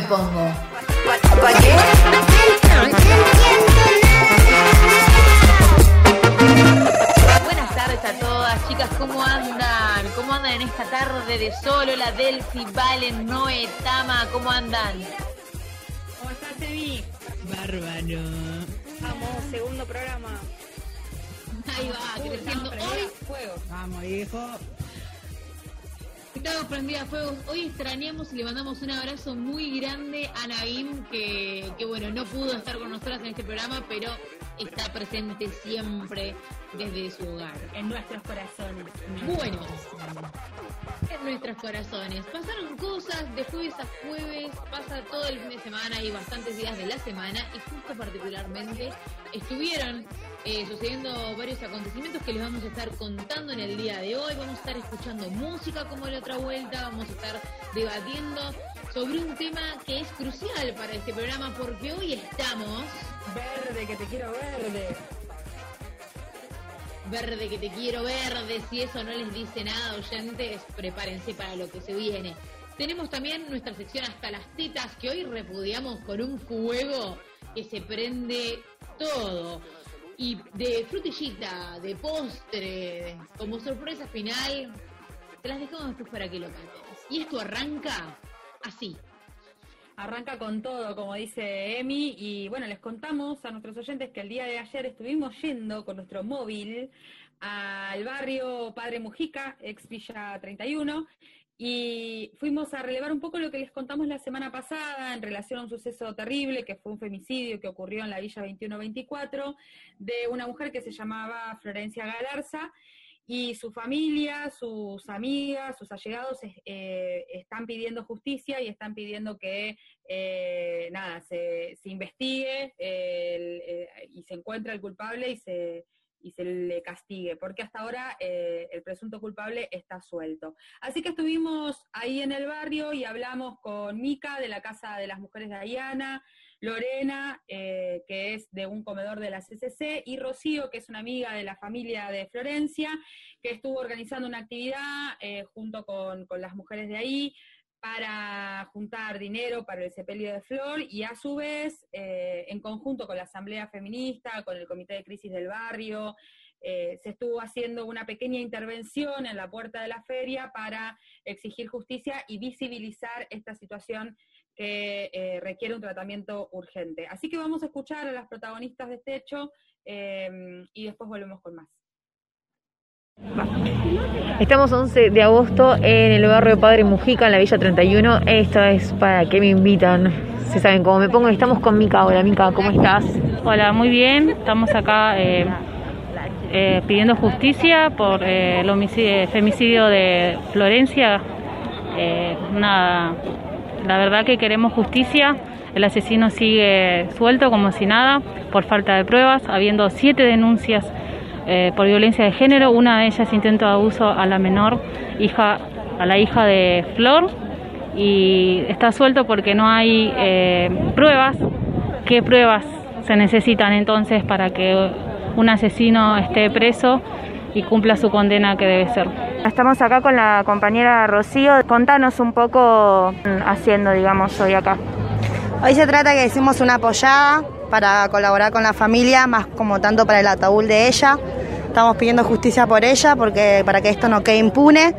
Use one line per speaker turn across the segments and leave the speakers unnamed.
me pongo.
Buenas tardes a todas, chicas, ¿cómo andan? ¿Cómo andan en esta tarde de solo? La Delphi, Valen, Noé, Tama, ¿cómo andan?
¿Cómo estás, Evi?
Bárbaro.
Vamos, segundo programa.
Ahí va, creciendo. Hoy
Fuego.
Vamos, hijo.
Prendida a fuego. Hoy extrañamos y le mandamos un abrazo muy grande a Naim, que, que bueno, no pudo estar con nosotras en este programa, pero está presente siempre desde su hogar.
En nuestros corazones.
Bueno, en nuestros corazones. Pasaron cosas de jueves a jueves, pasa todo el fin de semana y bastantes días de la semana y justo particularmente estuvieron eh, sucediendo varios acontecimientos que les vamos a estar contando en el día de hoy. Vamos a estar escuchando música como la otra vuelta, vamos a estar debatiendo sobre un tema que es crucial para este programa porque hoy estamos
Verde, que te quiero verde.
Verde que te quiero verde, si eso no les dice nada, oyentes, prepárense para lo que se viene. Tenemos también nuestra sección Hasta las tetas, que hoy repudiamos con un fuego que se prende todo. Y de frutillita, de postre, como sorpresa final, te las dejamos después para que lo cantes. Y esto arranca así.
Arranca con todo, como dice Emi, y bueno, les contamos a nuestros oyentes que el día de ayer estuvimos yendo con nuestro móvil al barrio Padre Mujica, ex Villa 31, y fuimos a relevar un poco lo que les contamos la semana pasada en relación a un suceso terrible que fue un femicidio que ocurrió en la Villa 2124 de una mujer que se llamaba Florencia Galarza y su familia, sus amigas, sus allegados eh, están pidiendo justicia y están pidiendo que eh, nada se, se investigue eh, eh, y se encuentre el culpable y se y se le castigue, porque hasta ahora el presunto culpable está suelto. Así que estuvimos ahí en el barrio y hablamos con Mica de la Casa de las Mujeres de Diana, Lorena, eh, que es de un comedor de la CCC, y Rocío, que es una amiga de la familia de Florencia, que estuvo organizando una actividad eh, junto con, con las mujeres de ahí para juntar dinero para el sepelio de Flor y a su vez, eh, en conjunto con la Asamblea Feminista, con el Comité de Crisis del Barrio, se estuvo haciendo una pequeña intervención en la puerta de la feria para exigir justicia y visibilizar esta situación que eh, requiere un tratamiento urgente. Así que vamos a escuchar a las protagonistas de este hecho eh, y después volvemos con más.
Estamos 11 de agosto en el barrio Padre Mujica, en la Villa 31. Esto es para que me invitan. Si saben cómo me pongo. Estamos con Mica. Hola, Mica, ¿cómo estás?
Hola, muy bien. Estamos acá eh, eh, pidiendo justicia por eh, el homicidio, femicidio de Florencia. Eh, nada, la verdad que queremos justicia. El asesino sigue suelto como si nada por falta de pruebas, habiendo siete denuncias eh, por violencia de género. Una de ellas intento de abuso a la menor hija, a la hija de Flor y está suelto porque no hay eh, pruebas. ¿Qué pruebas se necesitan entonces para que un asesino esté preso y cumpla su condena que debe ser?
Estamos acá con la compañera Rocío. Contanos un poco mm, haciendo, digamos, hoy acá.
Hoy se trata que hicimos una apoyada para colaborar con la familia, más como tanto para el ataúd de ella. Estamos pidiendo justicia por ella, porque para que esto no quede impune,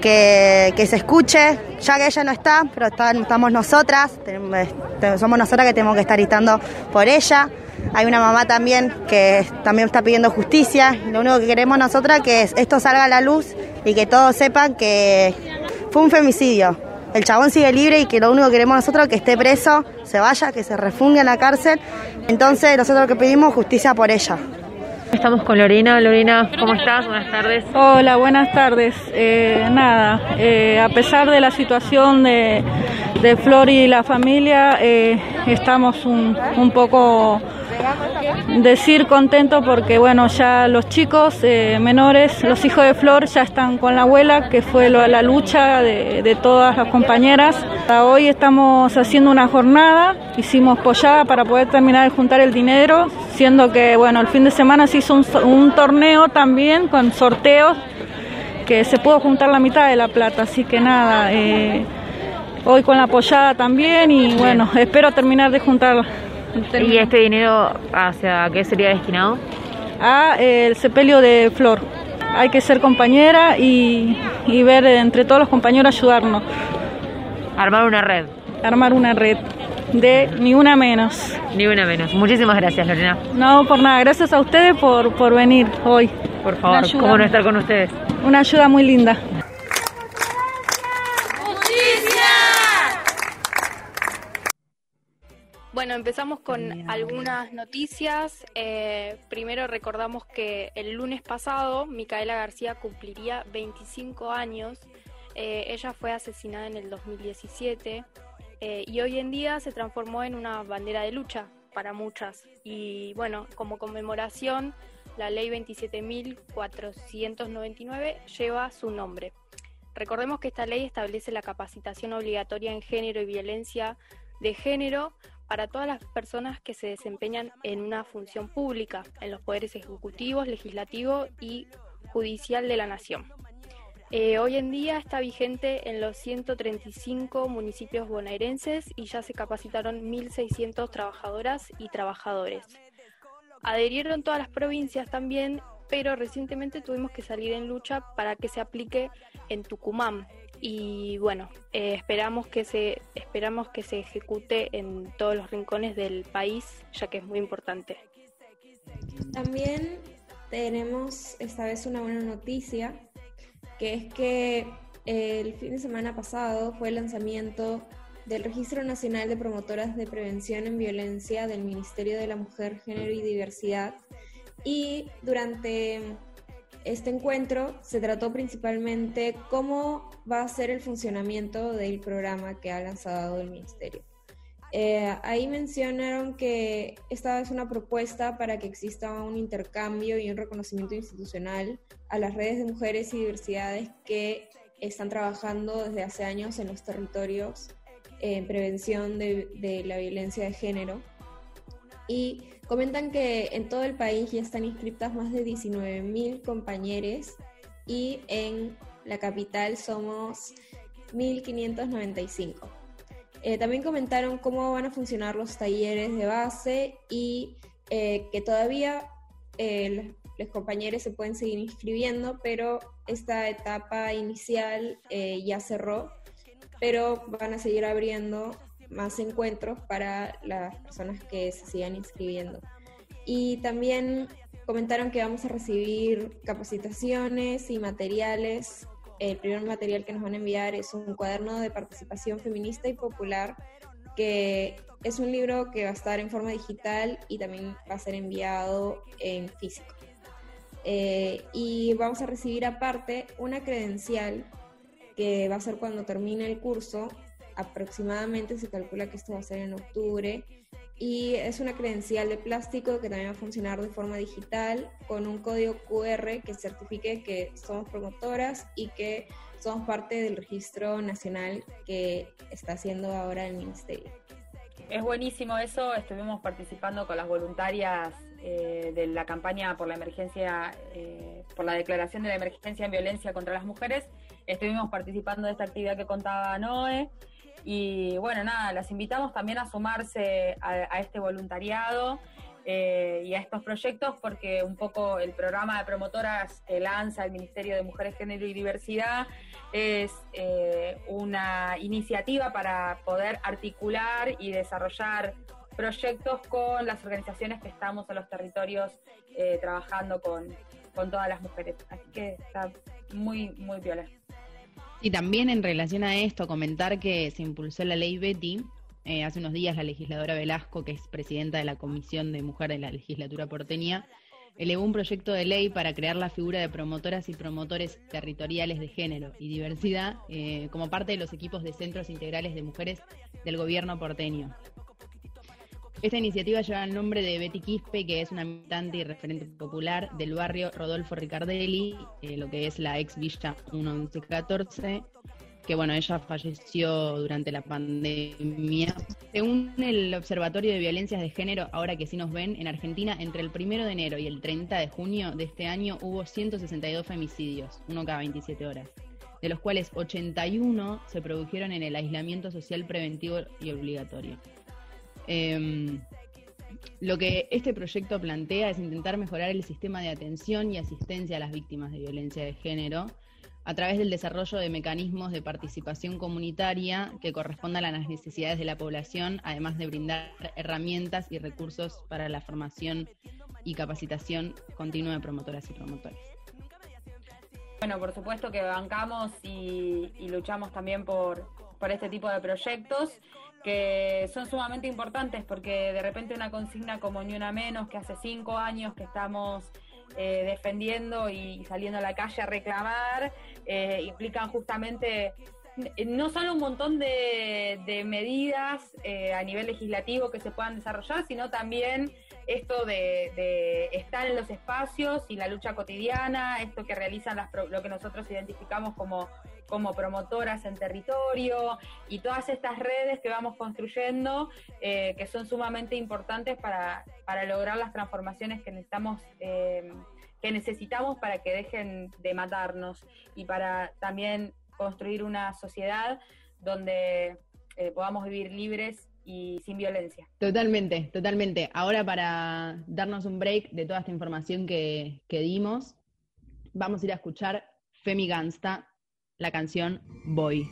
que, que se escuche, ya que ella no está, pero está- estamos nosotras, este, somos nosotras que tenemos que estar gritando por ella. Hay una mamá también que también está pidiendo justicia. Lo único que queremos nosotras que es esto salga a la luz y que todos sepan que fue un femicidio. El chabón sigue libre y que lo único que queremos nosotros es que esté preso, se vaya, que se refunde en la cárcel. Entonces nosotros lo que pedimos es justicia por ella.
Estamos con Lorena. Lorena, ¿cómo estás? Buenas tardes.
Hola, buenas tardes. Eh, nada, eh, a pesar de la situación de, de Flor y la familia, eh, estamos un, un poco decir contento porque bueno, ya los chicos eh, menores, los hijos de Flor ya están con la abuela, que fue lo- la lucha de, de todas las compañeras. Hoy estamos haciendo una jornada, hicimos pollada para poder terminar de juntar el dinero, siendo que bueno, el fin de semana se hizo un torneo también con sorteos que se pudo juntar la mitad de la plata, así que nada, eh, hoy con la pollada también y bueno, espero terminar de juntar
¿Y este dinero hacia qué sería destinado?
a eh, el sepelio de Flor. Hay que ser compañera y, y ver entre todos los compañeros ayudarnos,
Armar una red,
armar una red de ni una menos.
ni una menos. Muchísimas gracias, Lorena.
No, por nada, gracias a ustedes por, por venir hoy.
Por favor, cómo no estar con ustedes.
Una ayuda muy linda.
Bueno, empezamos con algunas noticias. Eh, primero recordamos que el lunes pasado Micaela García cumpliría 25 años. Eh, ella fue asesinada en el 2017 eh, y hoy en día se transformó en una bandera de lucha para muchas. Y bueno, como conmemoración, la ley 27.499 lleva su nombre. Recordemos que esta ley establece la capacitación obligatoria en género y violencia de género para todas las personas que se desempeñan en una función pública, en los poderes ejecutivos, legislativo y judicial de la nación. Eh, hoy en día está vigente en los 135 municipios bonaerenses y ya se capacitaron 1.600 trabajadoras y trabajadores. Adherieron todas las provincias también, pero recientemente tuvimos que salir en lucha para que se aplique en Tucumán. Y bueno, eh, esperamos que se esperamos que se ejecute en todos los rincones del país, ya que es muy importante.
También tenemos esta vez una buena noticia, que es que el fin de semana pasado fue el lanzamiento del Registro Nacional de Promotoras de Prevención en Violencia del Ministerio de la Mujer, Género y Diversidad. Y durante este encuentro se trató principalmente cómo va a ser el funcionamiento del programa que ha lanzado el Ministerio. Eh, ahí mencionaron que esta es una propuesta para que exista un intercambio y un reconocimiento institucional a las redes de mujeres y diversidades que están trabajando desde hace años en los territorios en prevención de, de la violencia de género. Y comentan que en todo el país ya están inscritas más de 19.000 compañeros y en la capital somos 1.595. Eh, también comentaron cómo van a funcionar los talleres de base y eh, que todavía eh, los compañeros se pueden seguir inscribiendo, pero esta etapa inicial eh, ya cerró, pero van a seguir abriendo más encuentros para las personas que se sigan inscribiendo. Y también comentaron que vamos a recibir capacitaciones y materiales el primer material que nos van a enviar es un cuaderno de participación feminista y popular, que es un libro que va a estar en forma digital y también va a ser enviado en físico. Eh, y vamos a recibir aparte una credencial que va a ser cuando termine el curso, aproximadamente se calcula que esto va a ser en octubre, y es una credencial de plástico que también va a funcionar de forma digital con un código QR que certifique que somos promotoras y que somos parte del registro nacional que está haciendo ahora el ministerio.
Es buenísimo eso, estuvimos participando con las voluntarias eh, de la campaña por la emergencia, eh, por la declaración de la emergencia en violencia contra las mujeres, estuvimos participando de esta actividad que contaba Noé. Y bueno, nada, las invitamos también a sumarse a, este voluntariado eh, y a estos proyectos porque un poco el programa de promotoras que lanza el Ministerio de Mujeres, Género y Diversidad es eh, una iniciativa para poder articular y desarrollar proyectos con las organizaciones que estamos en los territorios eh, trabajando con, con todas las mujeres. Así que está muy, muy viola.
Y también en relación a esto, comentar que se impulsó la ley Betty. Eh, hace unos días la legisladora Velasco, que es presidenta de la Comisión de Mujer de la legislatura porteña, elevó un proyecto de ley para crear la figura de promotoras y promotores territoriales de género y diversidad eh, como parte de los equipos de centros integrales de mujeres del gobierno porteño. Esta iniciativa lleva el nombre de Betty Quispe, que es una militante y referente popular del barrio Rodolfo Ricardelli, eh, lo que es la ex Villa 1114, que bueno, ella falleció durante la pandemia. Según el Observatorio de Violencias de Género, ahora que sí nos ven, en Argentina entre el 1 de enero y el 30 de junio de este año hubo 162 femicidios, uno cada 27 horas, de los cuales 81 se produjeron en el aislamiento social preventivo y obligatorio. Em, lo que este proyecto plantea es intentar mejorar el sistema de atención y asistencia a las víctimas de violencia de género a través del desarrollo de mecanismos de participación comunitaria que correspondan a las necesidades de la población, además de brindar herramientas y recursos para la formación y capacitación continua de promotoras y promotores.
Bueno, por supuesto que bancamos y, luchamos también por este tipo de proyectos que son sumamente importantes porque de repente una consigna como ni una menos que hace cinco años que estamos eh, defendiendo y saliendo a la calle a reclamar, eh, implican justamente no solo un montón de, medidas eh, a nivel legislativo que se puedan desarrollar, sino también esto de, estar en los espacios y la lucha cotidiana, esto que realizan las, lo que nosotros identificamos como, como promotoras en territorio y todas estas redes que vamos construyendo eh, que son sumamente importantes para, para, lograr las transformaciones que necesitamos. Eh, que necesitamos para que dejen de matarnos y para también construir una sociedad donde eh, podamos vivir libres y sin violencia.
Totalmente, totalmente. Ahora para darnos un break de toda esta información que, que dimos, vamos a ir a escuchar Femi Gansta, la canción Voy.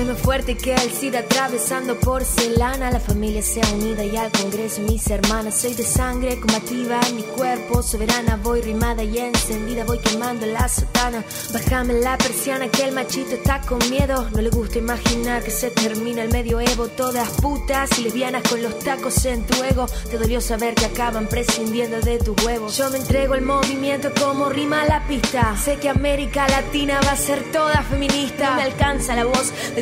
Soy más fuerte que el SIDA atravesando porcelana. La familia sea unida y al Congreso mis hermanas. Soy de sangre combativa en mi cuerpo soberana. Voy rimada y encendida, voy quemando la sotana. Bájame la persiana que el machito está con miedo. No le gusta imaginar que se termina el medioevo. Todas putas y lesbianas con los tacos en tu ego. Te dolió saber que acaban prescindiendo de tu huevo. Yo me entrego el movimiento como rima la pista. Sé que América Latina va a ser toda feminista. Me alcanza la voz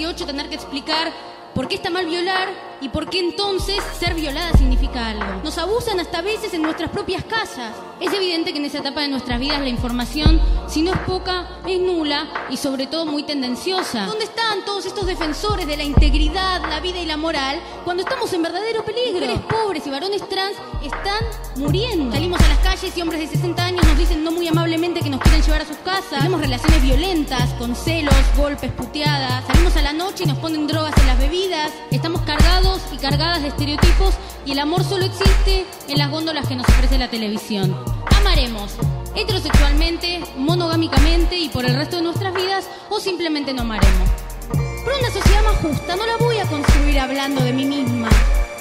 18 tener que explicar por qué está mal violar y por qué entonces ser violada significa algo. Nos abusan hasta veces en nuestras propias casas. Es evidente que en esa etapa de nuestras vidas la información si no es poca, es nula y sobre todo muy tendenciosa. ¿Dónde están todos estos defensores de la integridad, la vida y la moral cuando estamos en verdadero peligro? Mujeres pobres y varones trans están muriendo. Salimos a las calles y hombres de 60 años nos dicen no muy amablemente que nos quieren llevar a sus casas. Tenemos relaciones violentas, con celos, golpes, puteadas. Salimos a la noche y nos ponen drogas en las bebidas. Estamos cargados y cargadas de estereotipos y el amor solo existe en las góndolas que nos ofrece la televisión. Amaremos heterosexualmente, monogámicamente y por el resto de nuestras vidas o simplemente no amaremos. Pero una sociedad más justa no la voy a construir hablando de mí misma.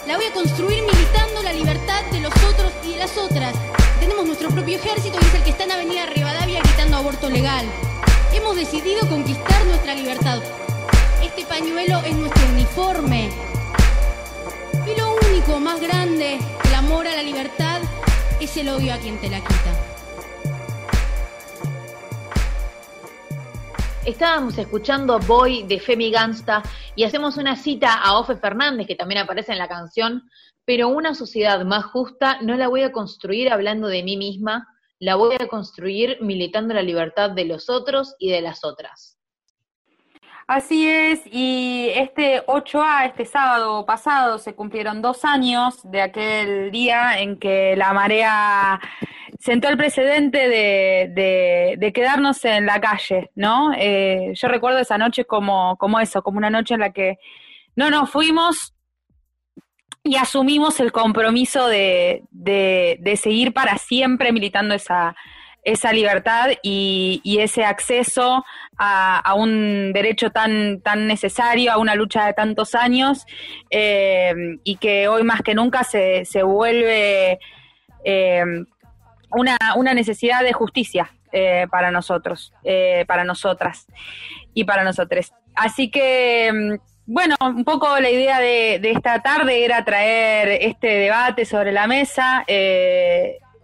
La voy a construir militando la libertad de los otros y de las otras. Tenemos nuestro propio ejército y es el que está en Avenida Rivadavia gritando aborto legal. Hemos decidido conquistar nuestra libertad. Este pañuelo es nuestro uniforme. Y lo único más grande, el amor a la libertad, es el odio a quien te la quita.
Estábamos escuchando Boy de Femi Gangsta y hacemos una cita a Ofe Fernández, que también aparece en la canción, pero una sociedad más justa no la voy a construir hablando de mí misma, la voy a construir militando la libertad de los otros y de las otras.
Así es, y este 8A, este sábado pasado, se cumplieron dos años de aquel día en que la marea sentó el precedente de, de, quedarnos en la calle, ¿no? Eh, yo recuerdo esa noche como, como eso, como una noche en la que no nos fuimos y asumimos el compromiso de, de seguir para siempre militando esa, esa libertad y, ese acceso a, un derecho tan, tan necesario, a una lucha de tantos años, eh, y que hoy más que nunca se, se vuelve eh, una, una, necesidad de justicia eh, para nosotros, para nosotras y para nosotros. Así que, mm, bueno, un poco la idea de, esta tarde era traer este debate sobre la mesa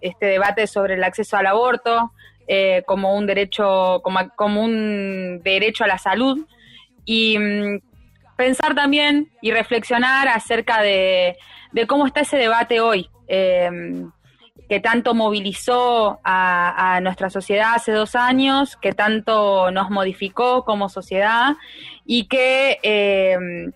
este debate sobre el acceso al aborto eh, como un derecho, como, como, un derecho a la salud y mm, pensar también y reflexionar acerca de, cómo está ese debate hoy. Que tanto movilizó a, nuestra sociedad hace dos años, que tanto nos modificó como sociedad y que em,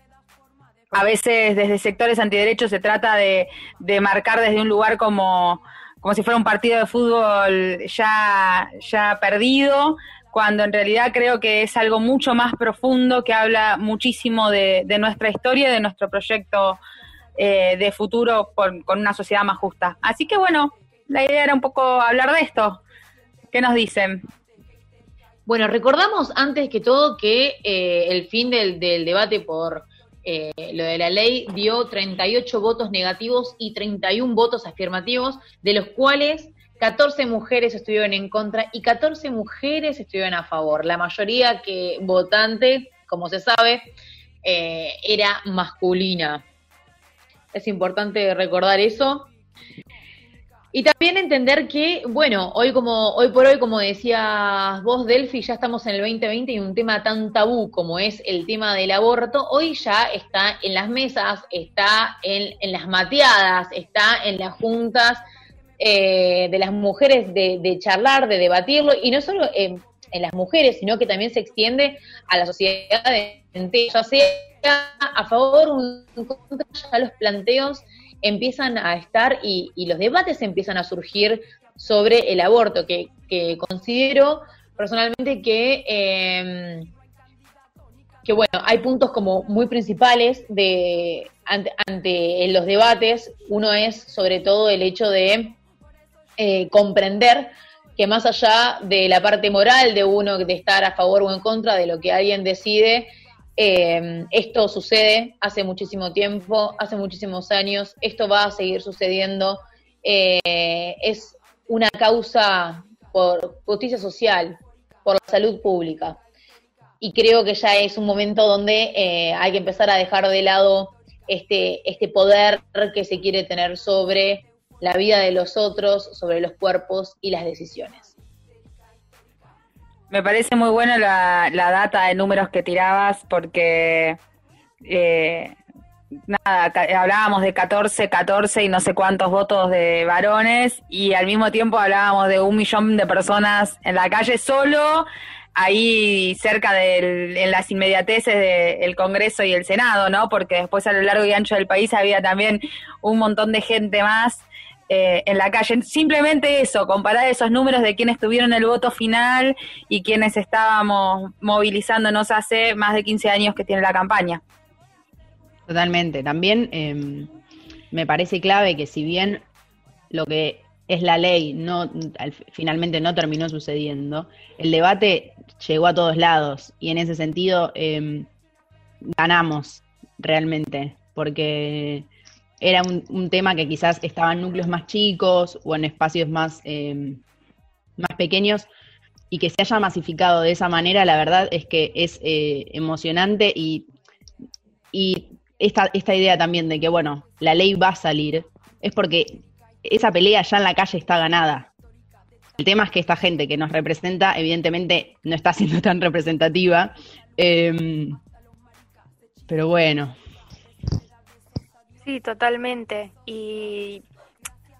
a veces desde sectores antiderechos se trata de, de marcar desde un lugar como como si fuera un partido de fútbol ya, ya perdido, cuando en realidad creo que es algo mucho más profundo que habla muchísimo de, nuestra historia de nuestro proyecto eh, de futuro con, una sociedad más justa. Así que bueno, la idea era un poco hablar de esto. ¿Qué nos dicen?
Bueno, recordamos antes que todo que eh, el fin del, debate por eh, lo de la ley dio 38 votos negativos y 31 votos afirmativos, de los cuales 14 mujeres estuvieron en contra y 14 mujeres estuvieron a favor. La mayoría que votante, como se sabe, eh, era masculina. Es importante recordar eso. Y también entender que, bueno, hoy como hoy por hoy, como decías vos, Delphi, ya estamos en el 2020 y un tema tan tabú como es el tema del aborto, hoy ya está en las mesas, está en, las mateadas, está en las juntas eh, de las mujeres de, charlar, de debatirlo, y no solo en, las mujeres, sino que también se extiende a la sociedad entera, ya sea a favor o en contra, ya los planteos empiezan a estar y, los debates empiezan a surgir sobre el aborto, que, considero personalmente que, em, que, bueno, hay puntos como muy principales de ante, los debates. Uno es sobre todo el hecho de eh, comprender que más allá de la parte moral de uno de estar a favor o en contra de lo que alguien decide, eh, esto sucede hace muchísimo tiempo, hace muchísimos años, esto va a seguir sucediendo. Eh, es una causa por justicia social, por la salud pública. Y creo que ya es un momento donde eh, hay que empezar a dejar de lado este, este poder que se quiere tener sobre la vida de los otros, sobre los cuerpos y las decisiones.
Me parece muy buena la, la data de números que tirabas porque eh, nada, hablábamos de 14, 14 y no sé cuántos votos de varones y al mismo tiempo hablábamos de un millón de personas en la calle solo ahí cerca del, en las inmediateces del Congreso y el Senado, ¿no? Porque después a lo largo y ancho del país había también un montón de gente más eh, en la calle. Simplemente eso, comparar esos números de quienes tuvieron el voto final y quienes estábamos movilizándonos hace más de 15 años que tiene la campaña.
Totalmente. También em, me parece clave que si bien lo que es la ley no finalmente no terminó sucediendo, el debate llegó a todos lados y en ese sentido em, ganamos realmente, porque era un, tema que quizás estaba en núcleos más chicos o en espacios más, eh, más pequeños, y que se haya masificado de esa manera, la verdad es que es eh, emocionante y, y esta, esta idea también de que, bueno, la ley va a salir, es porque esa pelea ya en la calle está ganada. El tema es que esta gente que nos representa, evidentemente, no está siendo tan representativa. Em, pero bueno.
Sí, totalmente. Y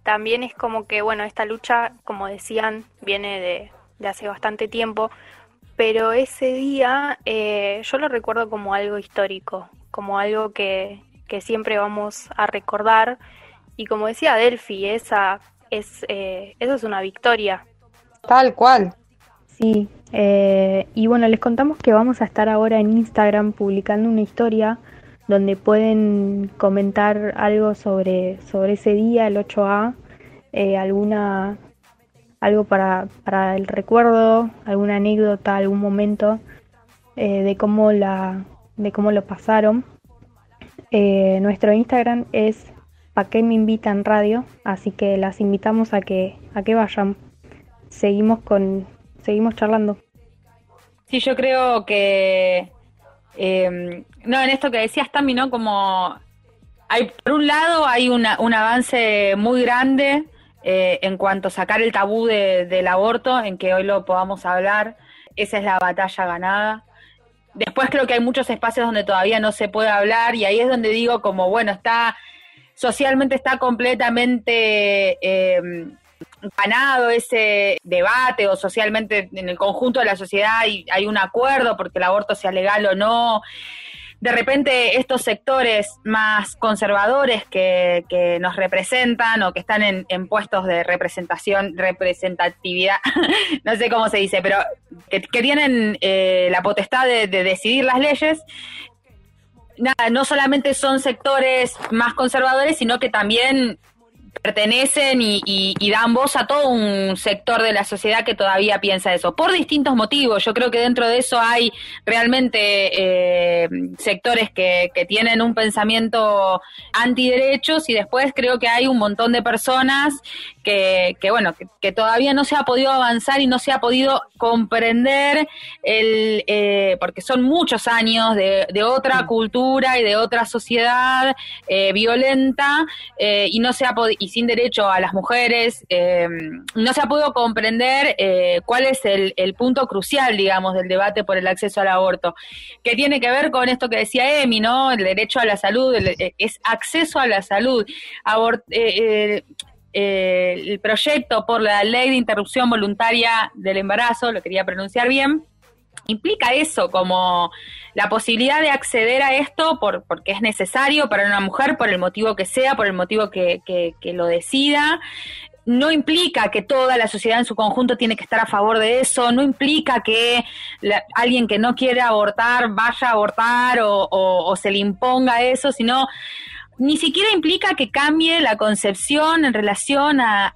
también es como que, bueno, esta lucha, como decían, viene de, de hace bastante tiempo, pero ese día eh, yo lo recuerdo como algo histórico, como algo que, que siempre vamos a recordar. Y como decía Delphi, esa es, eh, esa es una victoria.
Tal cual. Sí, eh, y bueno, les contamos que vamos a estar ahora en Instagram publicando una historia donde pueden comentar algo sobre, sobre ese día, el 8A, eh, alguna algo para, para el recuerdo, alguna anécdota, algún momento eh, de cómo la de cómo lo pasaron. Eh, nuestro Instagram es pa que me invitan radio, así que las invitamos a que a que vayan. Seguimos con seguimos charlando.
Sí, yo creo que eh, no en esto que decías Tami, ¿no? Como hay por un lado hay una, un avance muy grande eh, en cuanto a sacar el tabú del aborto, en que hoy lo podamos hablar, esa es la batalla ganada. Después creo que hay muchos espacios donde todavía no se puede hablar y ahí es donde digo como, bueno, está, socialmente está completamente eh, ganado ese debate o socialmente en el conjunto de la sociedad y hay un acuerdo porque el aborto sea legal o no. De repente estos sectores más conservadores que, que nos representan o que están en, en puestos de representación, representatividad, no sé cómo se dice, pero que, tienen eh, la potestad de, de decidir las leyes, nada, no solamente son sectores más conservadores, sino que también pertenecen y, y, dan voz a todo un sector de la sociedad que todavía piensa eso, por distintos motivos. Yo creo que dentro de eso hay realmente eh, sectores que, que, tienen un pensamiento antiderechos y después creo que hay un montón de personas que, que bueno, que, que, todavía no se ha podido avanzar y no se ha podido comprender el, eh, porque son muchos años de, de, otra cultura y de otra sociedad eh, violenta eh, y no se ha y sin derecho a las mujeres, eh, no se ha podido comprender cuál es el, el, punto crucial, digamos, del debate por el acceso al aborto, que tiene que ver con esto que decía Emi, ¿no? El derecho a la salud, el, es acceso a la salud. Abort, eh, el proyecto por la ley de interrupción voluntaria del embarazo, lo quería pronunciar bien, implica eso, como la posibilidad de acceder a esto por, porque es necesario para una mujer, por el motivo que sea, por el motivo que, que, lo decida, no implica que toda la sociedad en su conjunto tiene que estar a favor de eso, no implica que la, alguien que no quiere abortar vaya a abortar o, se le imponga eso, sino ni siquiera implica que cambie la concepción en relación a,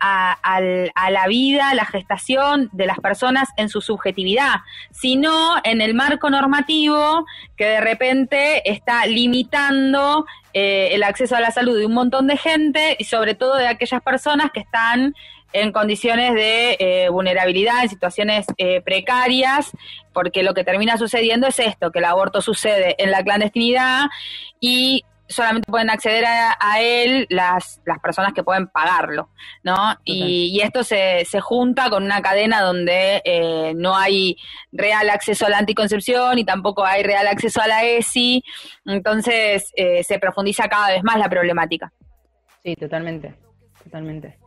la vida, la gestación de las personas en su subjetividad, sino en el marco normativo que de repente está limitando eh, el acceso a la salud de un montón de gente y sobre todo de aquellas personas que están en condiciones de eh, vulnerabilidad, en situaciones eh, precarias, porque lo que termina sucediendo es esto, que el aborto sucede en la clandestinidad y solamente pueden acceder a, a, él las, las personas que pueden pagarlo, ¿no? Y, y, esto se, se junta con una cadena donde eh, no hay real acceso a la anticoncepción y tampoco hay real acceso a la ESI, entonces eh, se profundiza cada vez más la problemática.
Sí, totalmente, totalmente.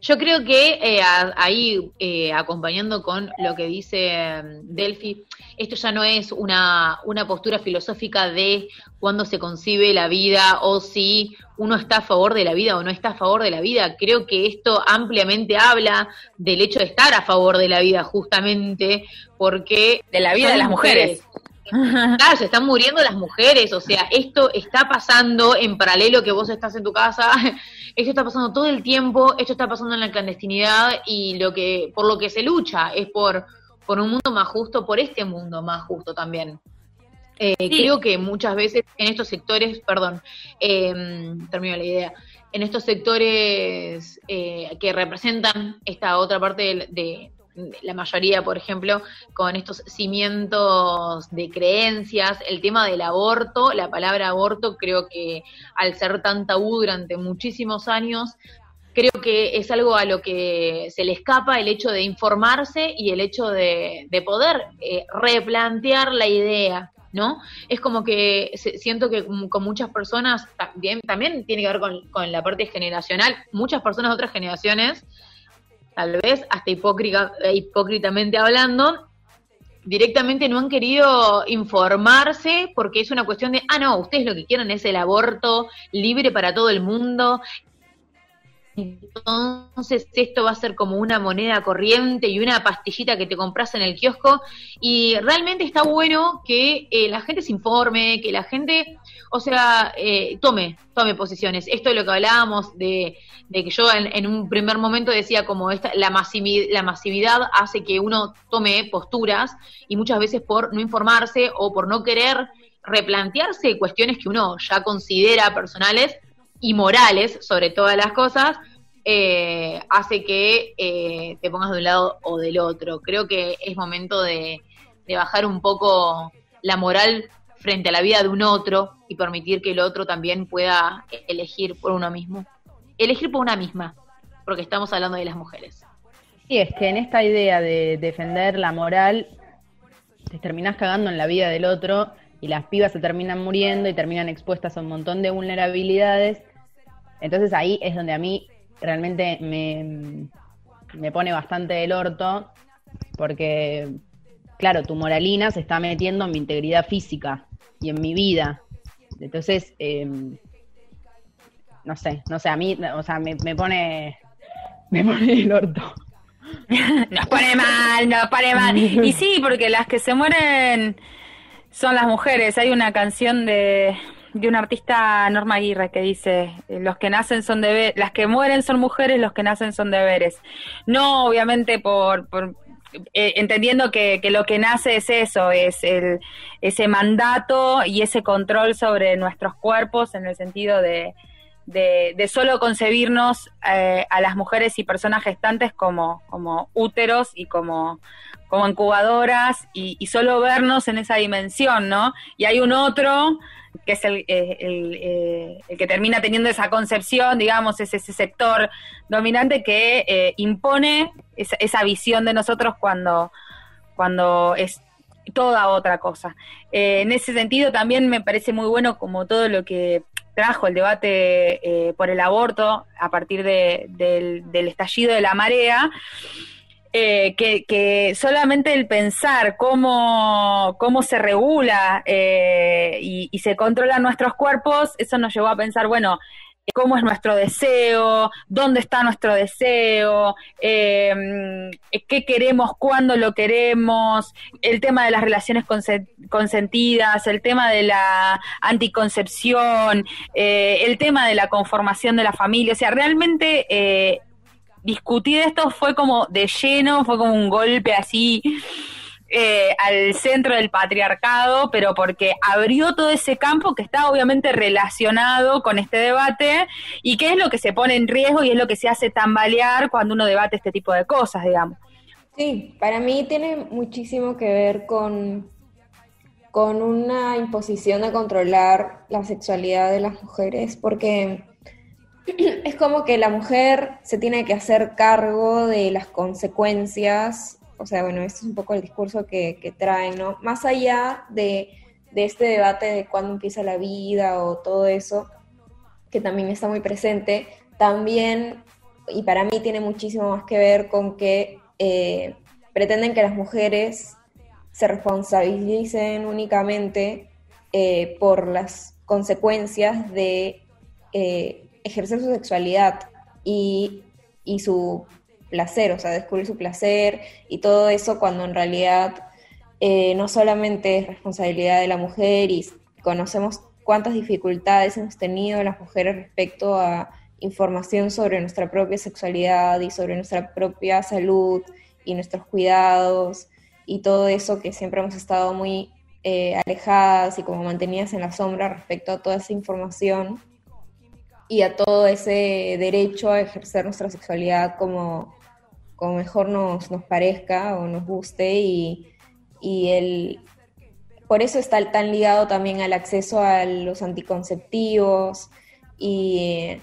Yo creo que eh, ahí, eh, acompañando con lo que dice um, Delphi, esto ya no es una, una postura filosófica de cuándo se concibe la vida o si uno está a favor de la vida o no está a favor de la vida. Creo que esto ampliamente habla del hecho de estar a favor de la vida, justamente porque...
De la vida de las mujeres.
mujeres. Claro, se están muriendo las mujeres, o sea, esto está pasando en paralelo que vos estás en tu casa esto está pasando todo el tiempo, esto está pasando en la clandestinidad y lo que por lo que se lucha es por, por un mundo más justo, por este mundo más justo también. Eh, sí. Creo que muchas veces en estos sectores, perdón, eh, termino la idea, en estos sectores eh, que representan esta otra parte de, de, la mayoría, por ejemplo, con estos cimientos de creencias, el tema del aborto, la palabra aborto creo que al ser tan tabú durante muchísimos años, creo que es algo a lo que se le escapa el hecho de informarse y el hecho de, poder eh, replantear la idea, ¿no? Es como que siento que con muchas personas, también, también tiene que ver con, con la parte generacional, muchas personas de otras generaciones tal vez hasta hipócrita, hipócritamente hablando, directamente no han querido informarse porque es una cuestión de, ah, no, ustedes lo que quieren es el aborto libre para todo el mundo. Entonces esto va a ser como una moneda corriente y una pastillita que te compras en el kiosco y realmente está bueno que eh, la gente se informe, que la gente o sea, eh, tome, tome posiciones. Esto es lo que hablábamos de, que yo en, un primer momento decía como esta, la, masividad, la masividad hace que uno tome posturas y muchas veces por no informarse o por no querer replantearse cuestiones que uno ya considera personales y morales sobre todas las cosas, eh, hace que eh, te pongas de un lado o del otro. Creo que es momento de, de bajar un poco la moral frente a la vida de un otro y permitir que el otro también pueda elegir por uno mismo. Elegir por una misma, porque estamos hablando de las mujeres.
Sí, es que en esta idea de defender la moral, te terminás cagando en la vida del otro y las pibas se terminan muriendo y terminan expuestas a un montón de vulnerabilidades. Entonces ahí es donde a mí realmente me, me pone bastante el orto, porque, claro, tu moralina se está metiendo en mi integridad física y en mi vida. Entonces, em, no sé, no sé, a mí, o sea, me, pone, me pone el orto.
nos pone mal, nos pone mal. Y sí, porque las que se mueren son las mujeres. Hay una canción de, de una artista Norma Aguirre que dice los que nacen son deberes, las que mueren son mujeres, los que nacen son deberes. No obviamente por, por eh, entendiendo que, lo que nace es eso, es el, ese mandato y ese control sobre nuestros cuerpos en el sentido de, de, solo concebirnos eh, a las mujeres y personas gestantes como, como úteros y como, como incubadoras y, solo vernos en esa dimensión, ¿no? Y hay un otro que es el, eh, eh, el, que termina teniendo esa concepción, digamos, es ese sector dominante que impone esa, esa, visión de nosotros cuando, cuando es toda otra cosa. en ese sentido también me parece muy bueno como todo lo que trajo el debate por el aborto a partir de, del, del estallido de la marea, eh, que, solamente el pensar cómo, cómo se regula eh, y, se controlan nuestros cuerpos, eso nos llevó a pensar, bueno, cómo es nuestro deseo, dónde está nuestro deseo, em, qué queremos, cuándo lo queremos, el tema de las relaciones consentidas, el tema de la anticoncepción, eh, el tema de la conformación de la familia, o sea, realmente discutir esto fue como de lleno, fue como un golpe así eh, al centro del patriarcado, pero porque abrió todo ese campo que está obviamente relacionado con este debate y que es lo que se pone en riesgo y es lo que se hace tambalear cuando uno debate este tipo de cosas, digamos.
Sí, para mí tiene muchísimo que ver con, con una imposición de controlar la sexualidad de las mujeres, porque es como que la mujer se tiene que hacer cargo de las consecuencias, o sea, bueno, este es un poco el discurso que, que traen, ¿no? Más allá de, este debate de cuándo empieza la vida o todo eso, que también está muy presente, también, y para mí tiene muchísimo más que ver con que eh, pretenden que las mujeres se responsabilicen únicamente eh, por las consecuencias de eh, ejercer su sexualidad y, su placer, o sea, descubrir su placer y todo eso cuando en realidad eh, no solamente es responsabilidad de la mujer y conocemos cuántas dificultades hemos tenido las mujeres respecto a información sobre nuestra propia sexualidad y sobre nuestra propia salud y nuestros cuidados y todo eso que siempre hemos estado muy eh, alejadas y como mantenidas en la sombra respecto a toda esa información y a todo ese derecho a ejercer nuestra sexualidad como, como mejor nos, nos parezca o nos guste y, y el, por eso está tan ligado también al acceso a los anticonceptivos y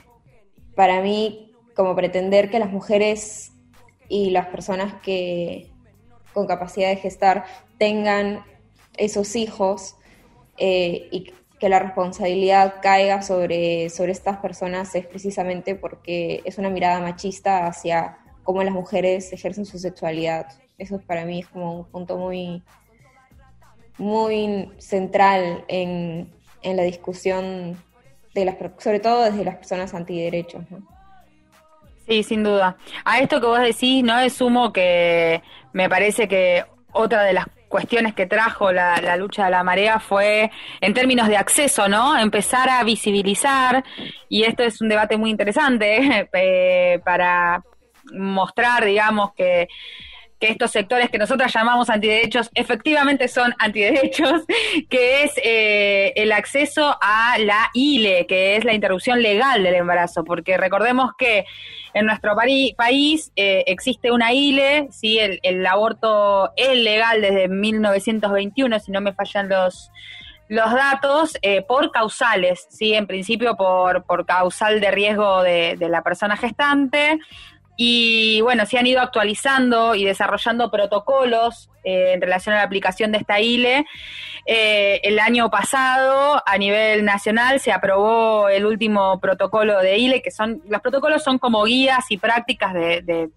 para mí como pretender que las mujeres y las personas que con capacidad de gestar tengan esos hijos eh, y que la responsabilidad caiga sobre, sobre estas personas es precisamente porque es una mirada machista hacia cómo las mujeres ejercen su sexualidad. Eso para mí es como un punto muy, muy central en, en la discusión, de las, sobre todo desde las personas antiderechos. ¿no?
Sí, sin duda. A esto que vos decís, no es sumo que me parece que otra de las cuestiones que trajo la, lucha de la marea fue en términos de acceso, ¿no? Empezar a visibilizar, y esto es un debate muy interesante eh, para mostrar, digamos, que que estos sectores que nosotros llamamos antiderechos efectivamente son antiderechos, que es eh, el acceso a la ILE, que es la interrupción legal del embarazo, porque recordemos que en nuestro país eh, existe una ILE, ¿sí? El, aborto es legal desde 1921, si no me fallan los, los datos, eh, por causales, ¿sí? En principio por, por causal de riesgo de la persona gestante, y bueno, se han ido actualizando y desarrollando protocolos eh, en relación a la aplicación de esta ILE. Eh, el año pasado, a nivel nacional, se aprobó el último protocolo de ILE, que son, los protocolos son como guías y prácticas de, de,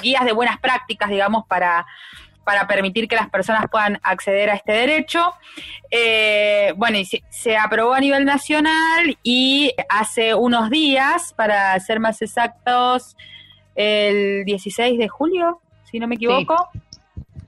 guías de buenas prácticas, digamos, para para permitir que las personas puedan acceder a este derecho. Eh, bueno, y se, se, aprobó a nivel nacional y hace unos días, para ser más exactos, el 16 de julio, si no me equivoco.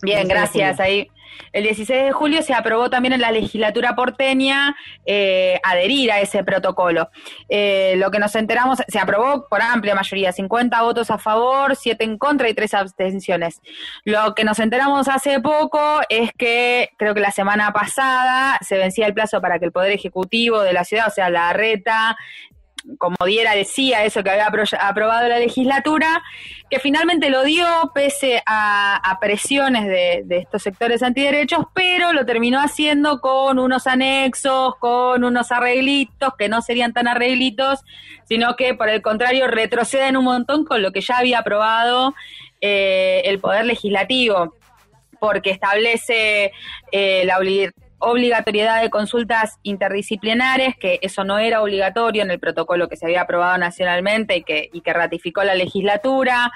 Bien, gracias. Ahí el 16 de julio se aprobó también en la legislatura porteña eh, adherir a ese protocolo. Eh, lo que nos enteramos, se aprobó por amplia mayoría, 50 votos a favor, 7 en contra y 3 abstenciones. Lo que nos enteramos hace poco es que creo que la semana pasada se vencía el plazo para que el Poder Ejecutivo de la ciudad, o sea, la reta, como diera decía eso que había aprobado la legislatura, que finalmente lo dio pese a, presiones de, estos sectores antiderechos, pero lo terminó haciendo con unos anexos, con unos arreglitos que no serían tan arreglitos, sino que por el contrario retroceden un montón con lo que ya había aprobado eh, el Poder Legislativo, porque establece eh, la obligación obligatoriedad de consultas interdisciplinares, que eso no era obligatorio en el protocolo que se había aprobado nacionalmente y que, y que ratificó la legislatura,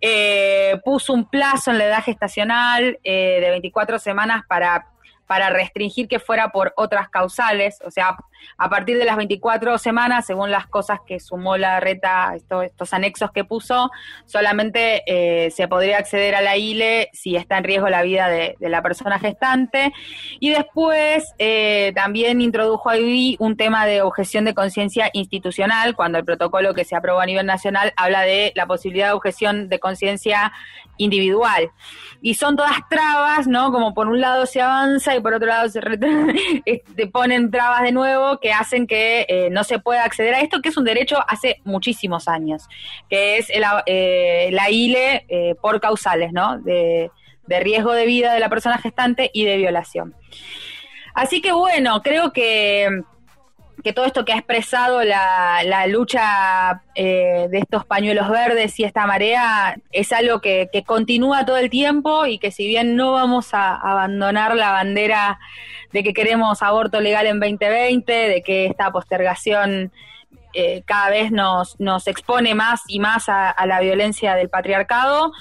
eh, puso un plazo en la edad gestacional eh, de 24 semanas para para restringir que fuera por otras causales, o sea, a partir de las 24 semanas, según las cosas que sumó la reta, estos anexos que puso, solamente eh, se podría acceder a la ILE si está en riesgo la vida de, la persona gestante. Y después eh, también introdujo ahí un tema de objeción de conciencia institucional, cuando el protocolo que se aprobó a nivel nacional habla de la posibilidad de objeción de conciencia individual. Y son todas trabas, ¿no? Como por un lado se avanza y por otro lado se te ponen trabas de nuevo que hacen que eh, no se pueda acceder a esto, que es un derecho hace muchísimos años, que es eh, la ILE eh, por causales, ¿no? De, de riesgo de vida de la persona gestante y de violación. Así que bueno, creo que que todo esto que ha expresado la, la lucha eh, de estos pañuelos verdes y esta marea es algo que, continúa todo el tiempo y que si bien no vamos a abandonar la bandera de que queremos aborto legal en 2020, de que esta postergación eh, cada vez nos, nos expone más y más a la violencia del patriarcado,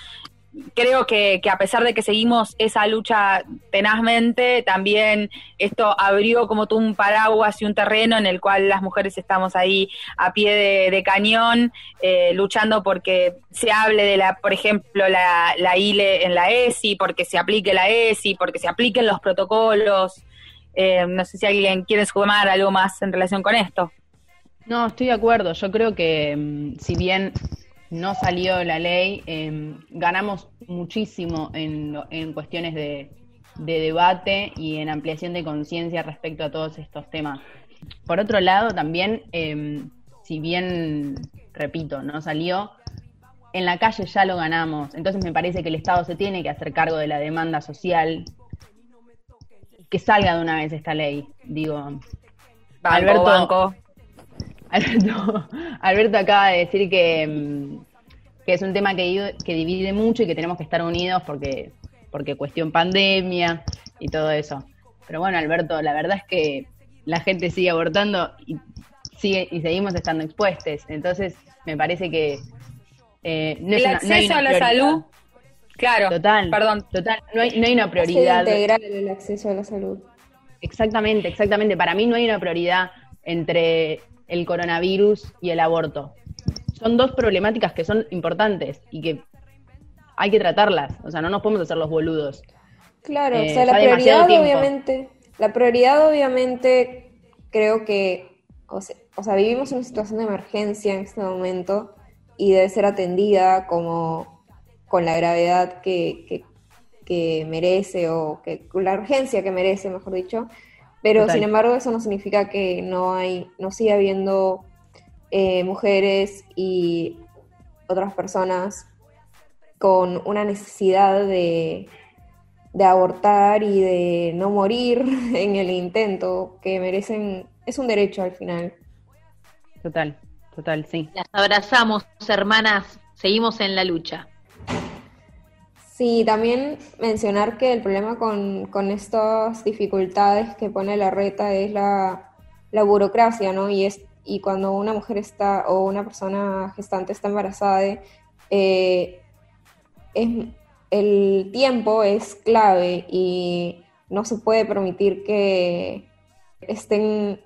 creo que, que, a pesar de que seguimos esa lucha tenazmente, también esto abrió como tú un paraguas y un terreno en el cual las mujeres estamos ahí a pie de, cañón, eh, luchando porque se hable de la, por ejemplo, la, la ILE en la ESI, porque se aplique la ESI, porque se apliquen los protocolos. Eh, no sé si alguien quiere sumar algo más en relación con esto.
No, estoy de acuerdo. Yo creo que mm, si bien no salió la ley, em, ganamos muchísimo en, en cuestiones de, debate y en ampliación de conciencia respecto a todos estos temas. Por otro lado, también, em, si bien, repito, no salió, en la calle ya lo ganamos. Entonces me parece que el Estado se tiene que hacer cargo de la demanda social. Que salga de una vez esta ley. Digo, Alberto, Alberto, Alberto acaba de decir que, mm, que es un tema que, que divide mucho y que tenemos que estar unidos porque, porque cuestión pandemia y todo eso. Pero bueno, Alberto, la verdad es que la gente sigue abortando y sigue y seguimos estando expuestos. Entonces, me parece que
eh, no el acceso a la salud, claro,
total,
perdón,
total, no hay, no hay una prioridad.
integral el acceso a la salud.
Exactamente, exactamente. Para mí no hay una prioridad entre el coronavirus y el aborto. Son dos problemáticas que son importantes y que hay que tratarlas. O sea, no nos podemos hacer los boludos.
Claro, o eh, sea, la prioridad obviamente, la prioridad obviamente creo que, o sea, o sea, vivimos una situación de emergencia en este momento y debe ser atendida como con la gravedad que, que, merece o que, con la urgencia que merece, mejor dicho. Pero sin embargo eso no significa que no hay, no siga habiendo eh, mujeres y otras personas con una necesidad de, de abortar y de no morir en el intento, que merecen, es un derecho al final.
Total, total, sí.
Las abrazamos, hermanas, seguimos en la lucha.
Sí, también mencionar que el problema con, estas dificultades que pone la reta es la, burocracia, ¿no? Y, es, y cuando una mujer está o una persona gestante está embarazada, eh, es, el tiempo es clave y no se puede permitir que estén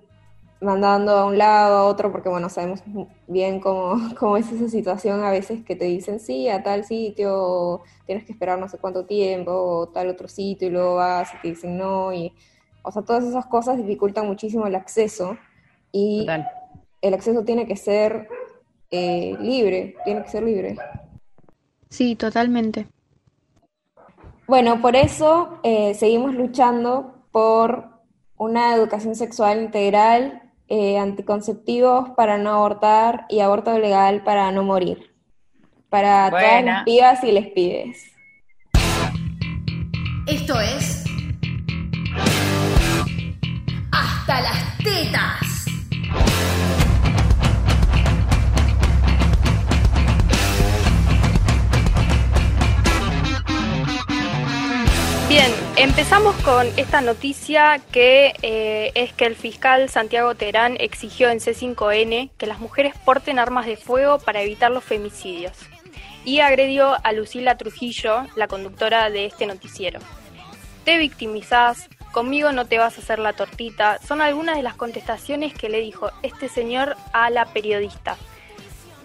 mandando a un lado, a otro, porque bueno, sabemos bien cómo, cómo, es esa situación a veces que te dicen sí, a tal sitio, tienes que esperar no sé cuánto tiempo, o tal otro sitio, y luego vas y te dicen no, y o sea, todas esas cosas dificultan muchísimo el acceso, y el acceso tiene que ser eh, libre, tiene que ser libre.
Sí, totalmente.
Bueno, por eso eh, seguimos luchando por una educación sexual integral eh, anticonceptivos para no abortar y aborto legal para no morir. Para todas las pibas y les pibes.
Esto es. Hasta las tetas.
Bien, empezamos con esta noticia que eh, es que el fiscal Santiago Terán exigió en C5N que las mujeres porten armas de fuego para evitar los femicidios y agredió a Lucila Trujillo, la conductora de este noticiero. Te victimizás, conmigo no te vas a hacer la tortita, son algunas de las contestaciones que le dijo este señor a la periodista.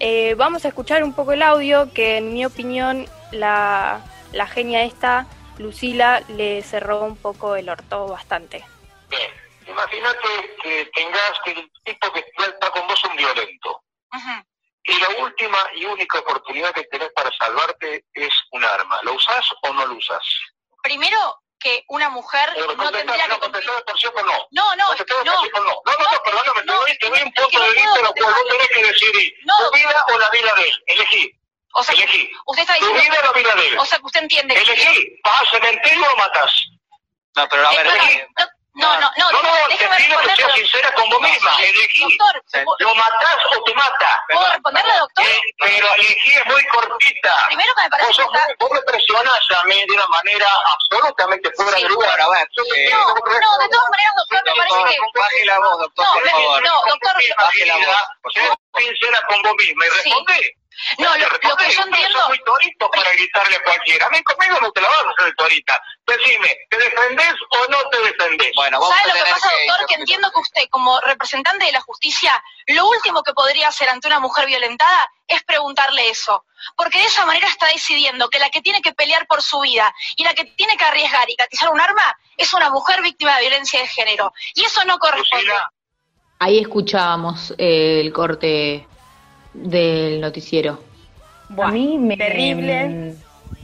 Eh, vamos a escuchar un poco el audio que en mi opinión la, la genia esta Lucila le cerró un poco el orto bastante.
Bien, imagínate que tengas que el tipo que está con vos un violento. Y la última y única oportunidad que tenés para salvarte es un arma. ¿Lo usás o no lo usás?
Primero, que una mujer no, tendría que
cumplir... por sí o no.
No, no, no.
No, no, no, no, perdóname, te doy, te doy un punto de vista lo cual vos tenés que decidir. ¿Tu vida o la vida de él? Elegí.
O sea,
Elegí.
Usted está diciendo.
Tu vida o la vida de él.
O sea, que usted entiende.
Elegí. ¿Vas al cementerio o matas?
No, pero a ver.
Eh, no, no, no,
no, no, te pido que seas sincera con vos misma. Elegí.
Doctor,
¿lo matás o te mata?
¿Puedo responderle, doctor?
Eh, pero elegí es muy cortita.
Primero que me parece
vos,
que está...
vos me presionás a mí de una manera absolutamente fuera de lugar.
A ver,
eh, no, no, de todas maneras, doctor, me parece que...
Baje la voz, doctor,
no,
por favor.
No, doctor,
baje la voz, favor.
sincera con vos misma y responde.
No, lo, lo, que yo entiendo...
Soy muy torito para gritarle a cualquiera. A mí conmigo no te la vas a hacer torita. Decime, ¿te defendés o no te defendés?
Bueno, vamos
¿Sabe
a
lo que pasa, doctor? Que entiendo que usted, como representante de la justicia, lo último que podría hacer ante una mujer violentada es preguntarle eso. Porque de esa manera está decidiendo que la que tiene que pelear por su vida y la que tiene que arriesgar y catizar un arma es una mujer víctima de violencia de género. Y eso no corresponde.
Ahí escuchábamos el corte del noticiero.
a mí me...
Terrible.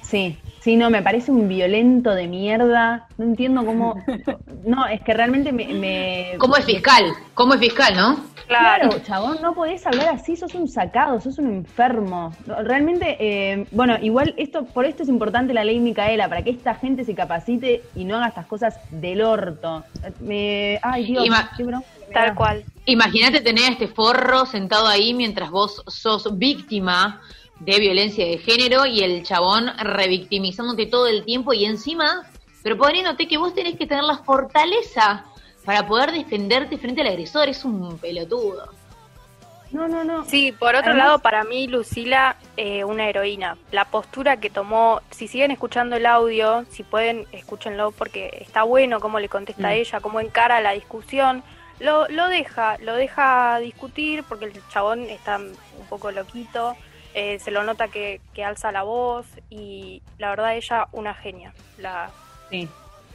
Sí, Sí, no, me parece un violento de mierda. No entiendo cómo. No, es que realmente me. me...
¿Cómo es fiscal? ¿Cómo es fiscal, no?
Claro, chabón, no podés hablar así, sos un sacado, sos un enfermo. Realmente, eh, bueno, igual esto, por esto es importante la ley Micaela, para que esta gente se capacite y no haga estas cosas del orto. Me, ay, Dios,
Ima-
qué bronca
Tal cual.
Imagínate tener a este forro sentado ahí mientras vos sos víctima de violencia de género y el chabón revictimizándote todo el tiempo y encima proponiéndote que vos tenés que tener la fortaleza para poder defenderte frente al agresor. Es un pelotudo.
No, no, no.
Sí, por otro
Además-
lado, para mí, Lucila, eh, una heroína. La postura que tomó, si siguen escuchando el audio, si pueden, escúchenlo porque está bueno cómo le contesta a
Mm.
ella, cómo encara la discusión. Lo, lo deja, lo deja discutir porque el chabón está un poco loquito, eh, se lo nota que, que alza la voz y la verdad ella una genia, la,
Sí.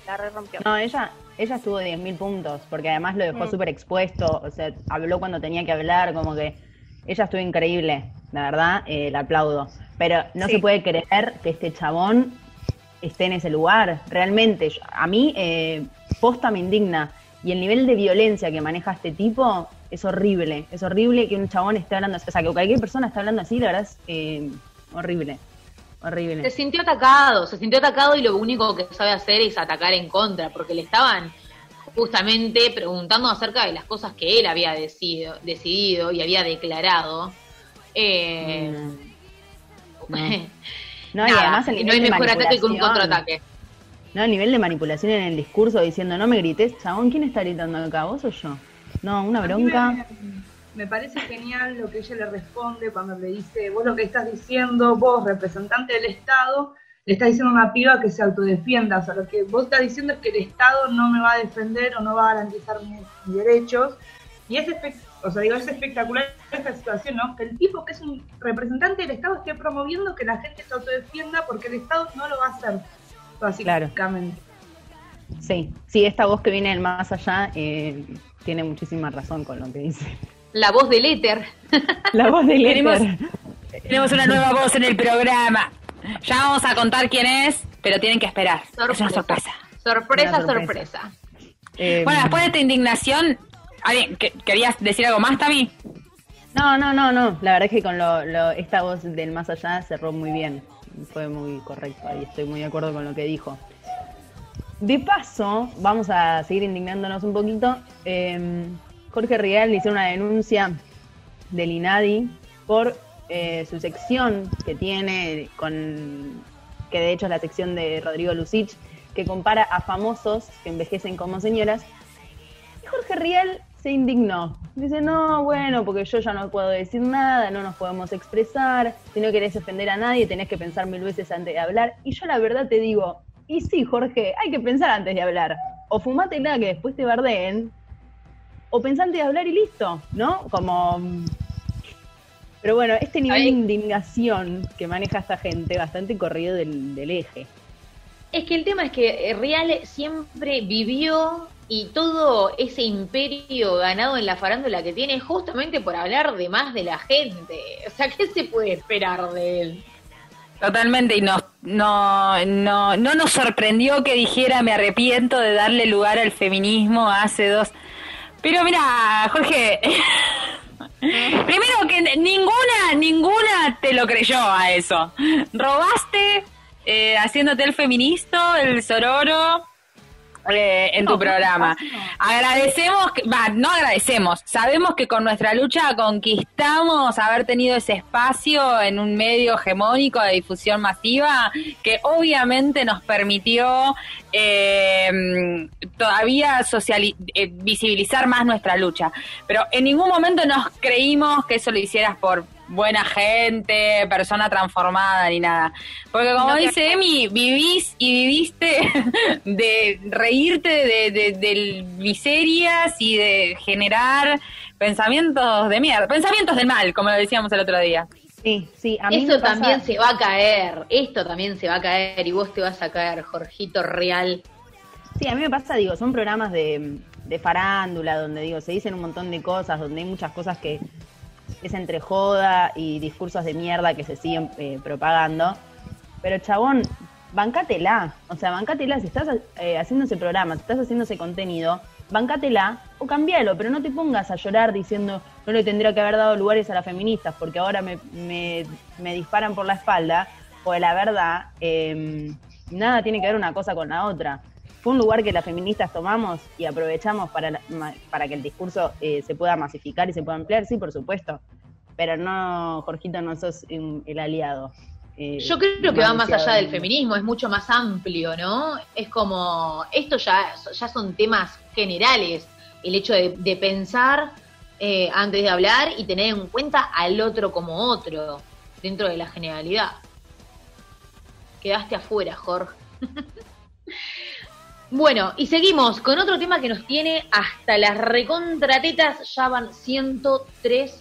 la re rompió.
No, ella, ella estuvo 10.000 puntos, porque además lo dejó
Mm.
súper expuesto, o sea, habló cuando tenía que hablar, como que ella estuvo increíble, la verdad, eh, la aplaudo. Pero no
Sí.
se puede creer que este chabón esté en ese lugar, realmente. A mí, eh, posta me indigna. Y el nivel de violencia que maneja este tipo es horrible. Es horrible que un chabón esté hablando así. O sea, que cualquier persona esté hablando así, la verdad es eh, horrible. Horrible.
Se sintió atacado, se sintió atacado y lo único que sabe hacer es atacar en contra, porque le estaban justamente preguntando acerca de las cosas que él había decidido, decidido y había declarado. Eh,
No. No, y además el
no hay mejor ataque que un contraataque.
No, el nivel de manipulación en el discurso diciendo no me grites, chabón, ¿quién está gritando acá? ¿Vos o yo? No, una
A
bronca.
Me, me parece genial lo que ella le responde cuando le dice, vos lo que estás diciendo, vos, representante del Estado, le estás diciendo a una piba que se autodefienda. O sea, lo que vos estás diciendo es que el Estado no me va a defender o no va a garantizar mis, mis derechos. Y es, o sea, digo, es espectacular esta situación, ¿no? Que el tipo que es un representante del Estado esté promoviendo que la gente se autodefienda porque el Estado no lo va a hacer, básicamente.
Sí, sí, esta voz que viene del más allá eh, tiene muchísima razón con lo que dice.
La voz del éter.
La voz del
Tenemos-
éter.
Tenemos una nueva voz en el programa. Ya vamos a contar quién es, pero tienen que esperar. Es una sorpresa.
Sorpresa,
Una sorpresa.
sorpresa.
Eh,
Bueno, después de esta indignación, ¿alguien- que- ¿querías decir algo más, Tami?
No, no, no, no. La verdad es que con lo, lo- esta voz del más allá cerró muy bien. Fue muy correcto y estoy muy de acuerdo con lo que dijo. De paso, vamos a seguir indignándonos un poquito. Eh, Jorge Rial hizo una denuncia del INADI por eh, su sección que tiene con que de hecho es la sección de Rodrigo Lucich, que compara a famosos que envejecen como señoras y Jorge Rial se indignó. Dice, no, bueno, porque yo ya no puedo decir nada, no nos podemos expresar, si no querés ofender a nadie tenés que pensar mil veces antes de hablar. Y yo la verdad te digo, y sí, Jorge, hay que pensar antes de hablar. O fumátela que después te bardeen, o pensá antes de hablar y listo, ¿no? Como... Pero bueno, este nivel de indignación que maneja esta gente, bastante corrido del, del eje.
Es que el tema es que eh, Real siempre vivió y todo ese imperio ganado en la farándula que tiene justamente por hablar de más de la gente. O sea, ¿qué se puede esperar de él?
Totalmente, y nos, no, no, no nos sorprendió que dijera me arrepiento de darle lugar al feminismo hace dos. Pero mira, Jorge, primero que ninguna, ninguna te lo creyó a eso. Robaste eh, haciéndote el feminista, el sororo. Eh, en tu programa. Agradecemos, que- va, no agradecemos, sabemos que con nuestra lucha conquistamos haber tenido ese espacio en un medio hegemónico de difusión masiva que obviamente nos permitió eh, todavía eh, visibilizar más nuestra lucha. Pero en ningún momento nos creímos que eso lo hicieras por buena gente, persona transformada ni nada. Porque como
No,
dice Emi, vivís y viviste de reírte de, de- de miserias y de generar pensamientos de mierda, pensamientos del mal, como lo decíamos el otro día.
Sí, sí, a mí pasa-
también se va a caer, esto también se va a caer y vos te vas a caer, Jorgito Real.
Sí, a mí me pasa, digo, son programas de, de farándula donde, digo, se dicen un montón de cosas, donde hay muchas cosas que es entre joda y discursos de mierda que se siguen eh, propagando. Pero, chabón, bancátela. O sea, bancátela, si estás eh, haciendo ese programa, si estás haciendo ese contenido, bancátela o cambialo, pero no te pongas a llorar diciendo no le tendría que haber dado lugares a las feministas porque ahora me, me, disparan por la espalda. Pues la verdad, eh, nada tiene que ver una cosa con la otra. Fue un lugar que las feministas tomamos y aprovechamos para, la- ma- para que el discurso eh, se pueda masificar y se pueda ampliar, sí, por supuesto. Pero no, Jorgito, no sos el aliado. eh,
Yo creo que va más allá del
del
feminismo, es mucho más amplio, ¿no? Es como, esto ya, ya son temas generales, el hecho de, de pensar eh, antes de hablar y tener en cuenta al otro como otro, dentro de la generalidad. Quedaste afuera, Jorge. bueno, y seguimos con otro tema que nos tiene hasta las recontratetas, ya van 103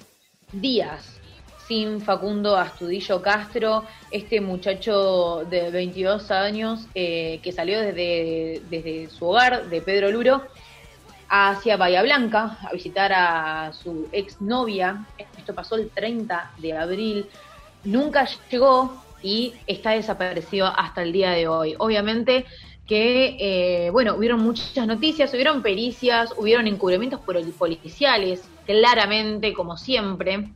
días sin Facundo Astudillo Castro, este muchacho de 22 años eh, que salió desde, desde su hogar de Pedro Luro hacia Bahía Blanca a visitar a su exnovia. Esto pasó el 30 de abril. Nunca llegó y está desaparecido hasta el día de hoy. Obviamente que, eh, bueno, hubieron muchas noticias, hubieron pericias, hubieron encubrimientos pol- policiales, claramente, como siempre.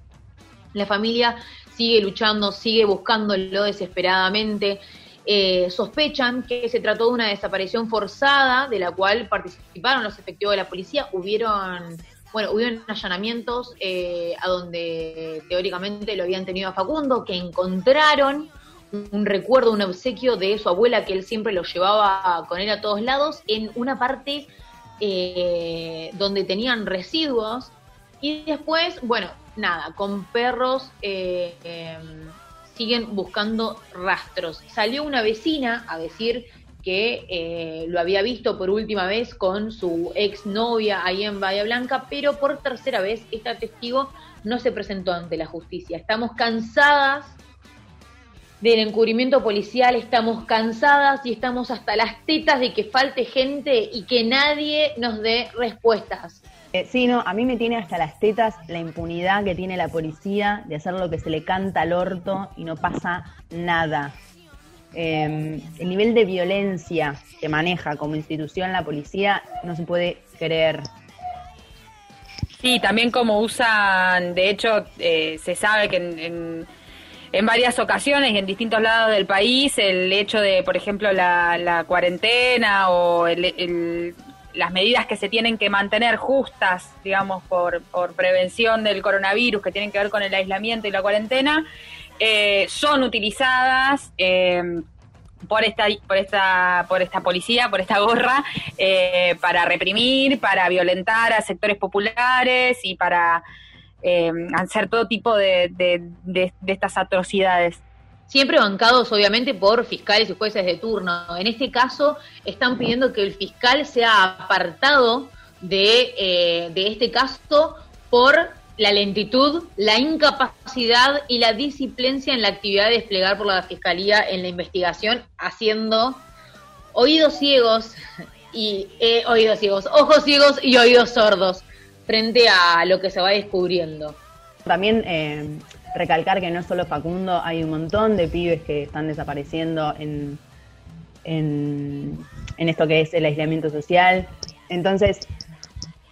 La familia sigue luchando, sigue buscándolo desesperadamente. Eh, sospechan que se trató de una desaparición forzada de la cual participaron los efectivos de la policía. Hubieron, bueno, hubieron allanamientos eh, a donde teóricamente lo habían tenido a Facundo, que encontraron un recuerdo, un obsequio de su abuela que él siempre lo llevaba con él a todos lados en una parte eh, donde tenían residuos y después, bueno, nada, con perros eh, eh, siguen buscando rastros. Salió una vecina a decir que eh, lo había visto por última vez con su exnovia ahí en Bahía Blanca, pero por tercera vez esta testigo no se presentó ante la justicia. Estamos cansadas del encubrimiento policial, estamos cansadas y estamos hasta las tetas de que falte gente y que nadie nos dé respuestas.
Eh, sí, no, a mí me tiene hasta las tetas la impunidad que tiene la policía de hacer lo que se le canta al orto y no pasa nada. Eh, el nivel de violencia que maneja como institución la policía no se puede creer.
Sí, también como usan, de hecho, eh, se sabe que en, en, en varias ocasiones y en distintos lados del país, el hecho de, por ejemplo, la, la cuarentena o el- las medidas que se tienen que mantener justas, digamos, por, por prevención del coronavirus, que tienen que ver con el aislamiento y la cuarentena, eh, son utilizadas eh, por esta por esta por esta policía por esta gorra eh, para reprimir para violentar a sectores populares y para eh, hacer todo tipo de, de- de- estas atrocidades
Siempre bancados, obviamente, por fiscales y jueces de turno. En este caso, están pidiendo que el fiscal sea apartado de, eh, de este caso por la lentitud, la incapacidad y la disciplincia en la actividad de desplegar por la Fiscalía en la investigación, haciendo oídos ciegos y eh, oídos ciegos, ojos ciegos y oídos sordos frente a lo que se va descubriendo.
También eh, recalcar que no es solo Facundo, hay un montón de pibes que están desapareciendo en, en, esto que es el aislamiento social. Entonces,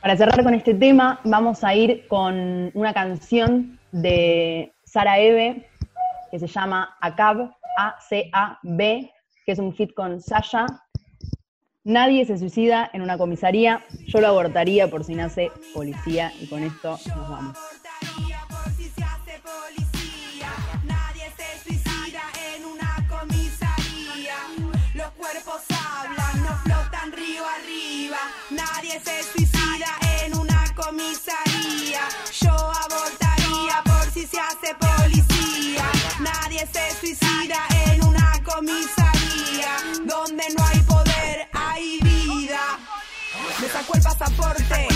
para cerrar con este tema, vamos a ir con una canción de Sara Eve que se llama ACAB, A-C-A-B, que es un hit con Sasha. Nadie se suicida en una comisaría, yo lo abortaría por si nace policía y con esto nos vamos.
Nadie se suicida en una comisaría. Pasaporte,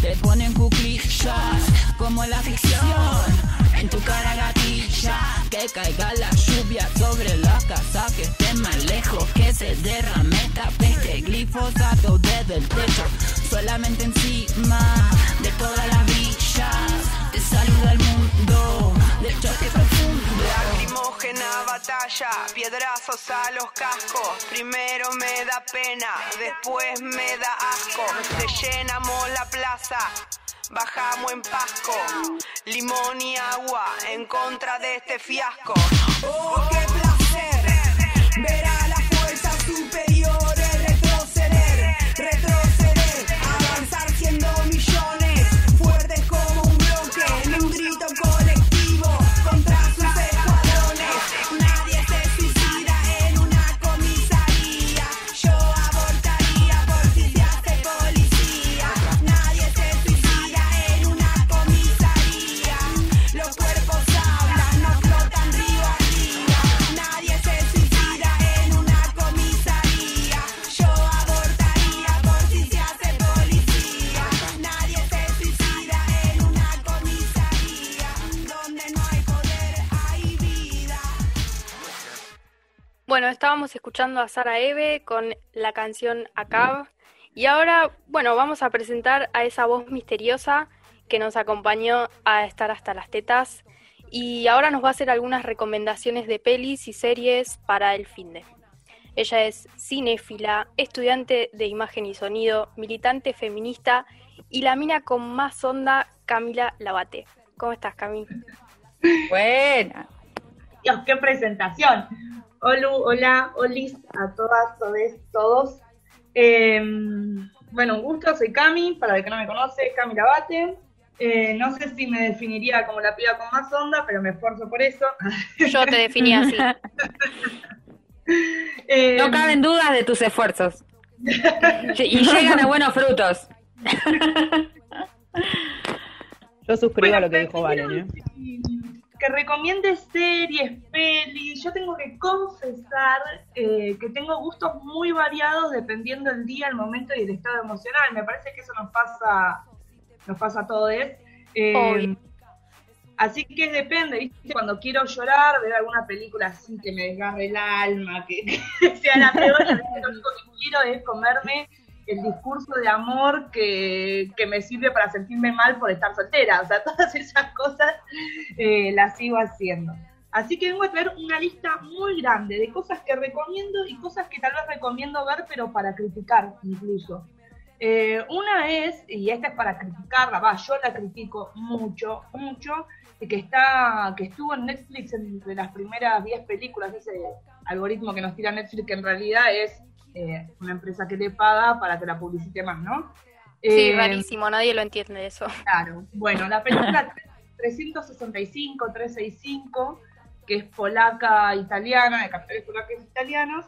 te ponen cuclillas, como en la ficción, en tu cara gatilla, que caiga la lluvia sobre la casa, que esté más lejos, que se derrame esta peste, glifosato desde el techo, solamente encima
piedrazos a los cascos. Primero me da pena, después me da asco. Te llenamos la plaza, bajamos en Pasco. Limón y agua en contra de este fiasco. Oh, qué placer ver a las fuerzas superiores
Bueno, estábamos escuchando a Sara Eve con la canción Acab. Y ahora, bueno, vamos a presentar a esa voz misteriosa que nos acompañó a estar hasta las tetas. Y ahora nos va a hacer algunas recomendaciones de pelis y series para el fin de. Ella es cinéfila, estudiante de imagen y sonido, militante feminista y la mina con más onda, Camila Labate. ¿Cómo estás, Camila?
Buena. Dios, qué presentación. Hola, hola, olis a todas, todes, todos. Eh, bueno, un gusto, soy Cami, para el que no me conoce, Cami Labate. Eh, no sé si me definiría como la piba con más onda, pero me esfuerzo por eso.
Yo te definí así.
Eh,
No caben dudas de tus esfuerzos. Y llegan a buenos frutos.
Yo suscribo a lo que dijo Valen, ¿eh?
Que recomiende series, pelis. Yo tengo que confesar eh, que tengo gustos muy variados dependiendo el día, el momento y el estado emocional. Me parece que eso nos pasa, nos pasa a todos. Eh, así que depende, ¿viste? Cuando quiero llorar, ver alguna película así que me desgarre el alma, que, que sea la peor, lo único que quiero es comerme el discurso de amor que, que me sirve para sentirme mal por estar soltera. O sea, todas esas cosas eh, las sigo haciendo. Así que vengo a traer una lista muy grande de cosas que recomiendo y cosas que tal vez recomiendo ver, pero para criticar incluso. Eh, una es, y esta es para criticarla, va, yo la critico mucho, mucho, que está, que estuvo en Netflix entre las primeras 10 películas, ese algoritmo que nos tira Netflix, que en realidad es eh, una empresa que te paga para que la publicite más, ¿no?
Sí,
Eh,
rarísimo, nadie lo entiende eso.
Claro, bueno, la película 365, 365, que es polaca italiana, de capitales polacos italianos,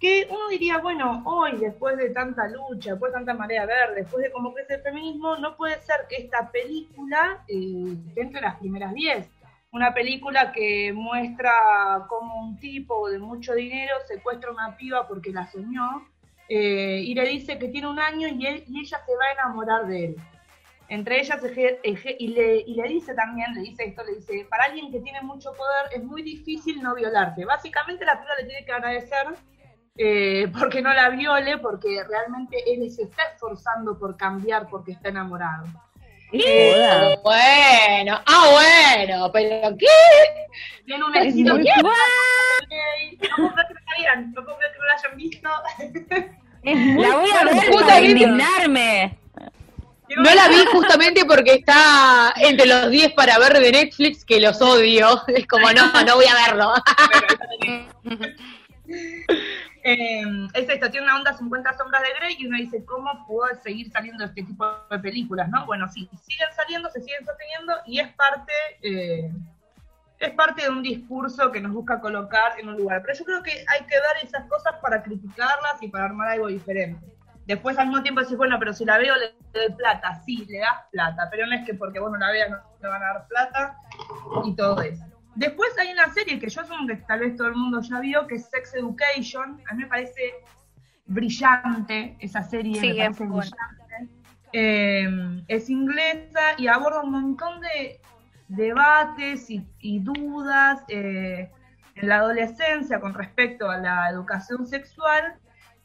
que uno diría, bueno, hoy, después de tanta lucha, después de tanta marea verde, después de cómo crece el feminismo, no puede ser que esta película eh, esté entre las primeras 10. Una película que muestra cómo un tipo de mucho dinero secuestra a una piba porque la soñó eh, y le dice que tiene un año y, él, y ella se va a enamorar de él. Entre ellas, y, le, y le dice también, le dice esto, le dice, para alguien que tiene mucho poder es muy difícil no violarte. Básicamente la piba le tiene que agradecer eh, porque no la viole, porque realmente él se está esforzando por cambiar porque está enamorado.
Bueno, ah, bueno, pero ¿qué?
Tiene un que-
bueno.
No puedo creer que no la hayan, no puedo creer que no la hayan visto.
La voy a ver para indignarme.
No la vi justamente porque está entre los 10 para ver de Netflix, que los odio. Es como, no, no voy a verlo.
Eh, es esto, tiene una onda 50 sombras de Grey y uno dice, ¿cómo puedo seguir saliendo este tipo de películas? ¿no? Bueno, sí, siguen saliendo, se siguen sosteniendo y es parte, eh, es parte de un discurso que nos busca colocar en un lugar. Pero yo creo que hay que ver esas cosas para criticarlas y para armar algo diferente. Después al mismo tiempo decís, bueno, pero si la veo le doy plata, sí, le das plata, pero no es que porque vos no la veas no te van a dar plata y todo eso. Después hay una serie que yo asumo que tal vez todo el mundo ya vio, que es Sex Education. A mí me parece brillante esa serie.
Sí,
me
es
parece brillante. Eh, es inglesa y aborda un montón de debates y, y dudas eh, en la adolescencia con respecto a la educación sexual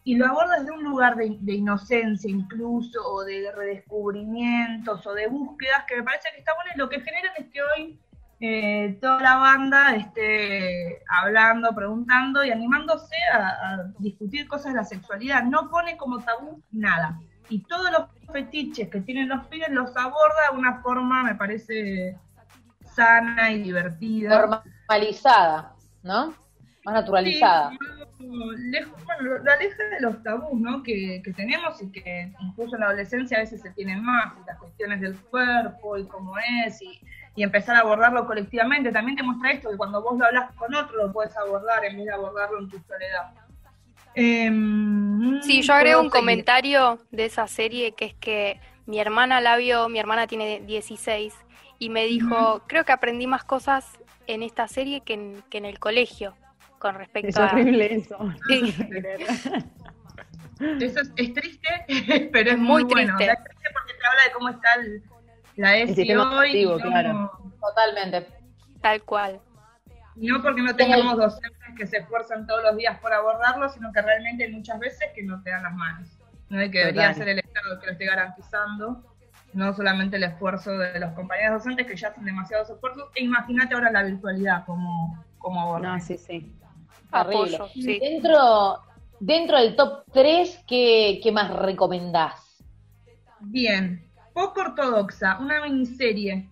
y lo aborda desde un lugar de, de inocencia incluso, o de redescubrimientos, o de búsquedas, que me parece que está bueno, y lo que generan es que hoy eh, toda la banda esté hablando, preguntando y animándose a, a discutir cosas de la sexualidad. No pone como tabú nada. Y todos los fetiches que tienen los pibes los aborda de una forma, me parece, sana y divertida.
Normalizada, ¿no? Más naturalizada.
Sí, lejos- bueno, lo aleja de los tabús ¿no? que, que tenemos y que incluso en la adolescencia a veces se tienen más, y las cuestiones del cuerpo y cómo es, y, y empezar a abordarlo colectivamente. También te muestra esto, que cuando vos lo hablas con otro lo puedes abordar en vez de abordarlo en tu soledad. Em,
Sí, yo agrego un
seguir.
comentario de esa serie que es que mi hermana la vio, mi hermana tiene 16 y me dijo, creo que aprendí más cosas en esta serie que en, que en el colegio con respecto
Es
a...
horrible eso.
Sí.
Eso es, es triste, pero es
Muy
muy, bueno.
triste.
Es triste porque te habla de cómo está el- la ESI
sistema
hoy. y cómo-
claro.
Totalmente.
Tal cual.
No porque no tengamos docentes que se esfuerzan todos los días por abordarlo, sino que realmente muchas veces que no te dan las manos. ¿no? Y que debería ser el Estado que lo esté garantizando, no solamente el esfuerzo de los compañeros docentes que ya hacen demasiados esfuerzos. E imagínate ahora la virtualidad como, como abordan.
No, sí, sí.
Apoyo, sí.
Dentro, dentro del top 3, ¿qué, qué más recomendás?
Bien, poco ortodoxa, una miniserie.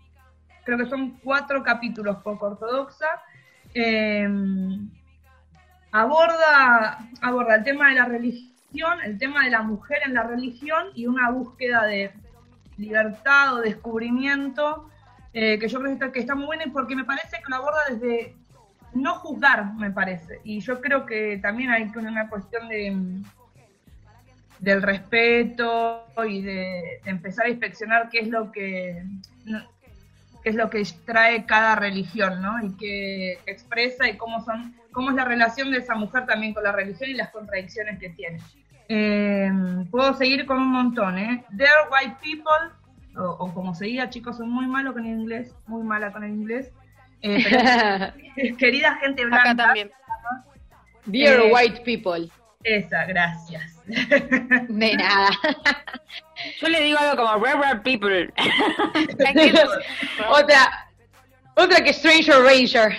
Creo que son cuatro capítulos poco ortodoxa. Eh, aborda, aborda el tema de la religión, el tema de la mujer en la religión y una búsqueda de libertad o descubrimiento eh, que yo creo que está, que está muy buena y porque me parece que lo aborda desde no juzgar, me parece. Y yo creo que también hay una cuestión de, del respeto y de, de empezar a inspeccionar qué es lo que qué es lo que trae cada religión, ¿no? Y qué expresa y cómo son cómo es la relación de esa mujer también con la religión y las contradicciones que tiene. Eh, puedo seguir con un montón, ¿eh? They're White People, o, o como se diga, chicos, soy muy malo con el inglés, muy mala con el inglés. Eh, pero, querida gente blanca.
Acá también.
Dear
Eh,
White People.
Esa, gracias.
De nada.
Yo le digo algo como rare, people.
otra, otra que Stranger Ranger.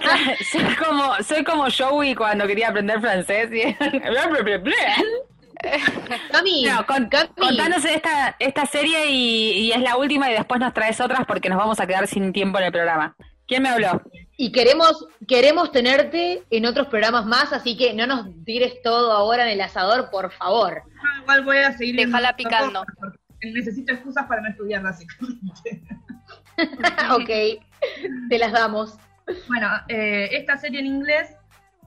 Claro, soy como, soy como Joey cuando quería aprender francés. y-
Cami,
No, con-
Cami.
contanos esta, esta serie y, y es la última y después nos traes otras porque nos vamos a quedar sin tiempo en el programa. ¿Quién me habló?
Y queremos, queremos tenerte en otros programas más, así que no nos tires todo ahora en el asador, por favor.
No, igual voy a seguir
Déjala picando.
cosas, Necesito excusas para no estudiar, básicamente.
ok, te las damos.
Bueno, eh, esta serie en inglés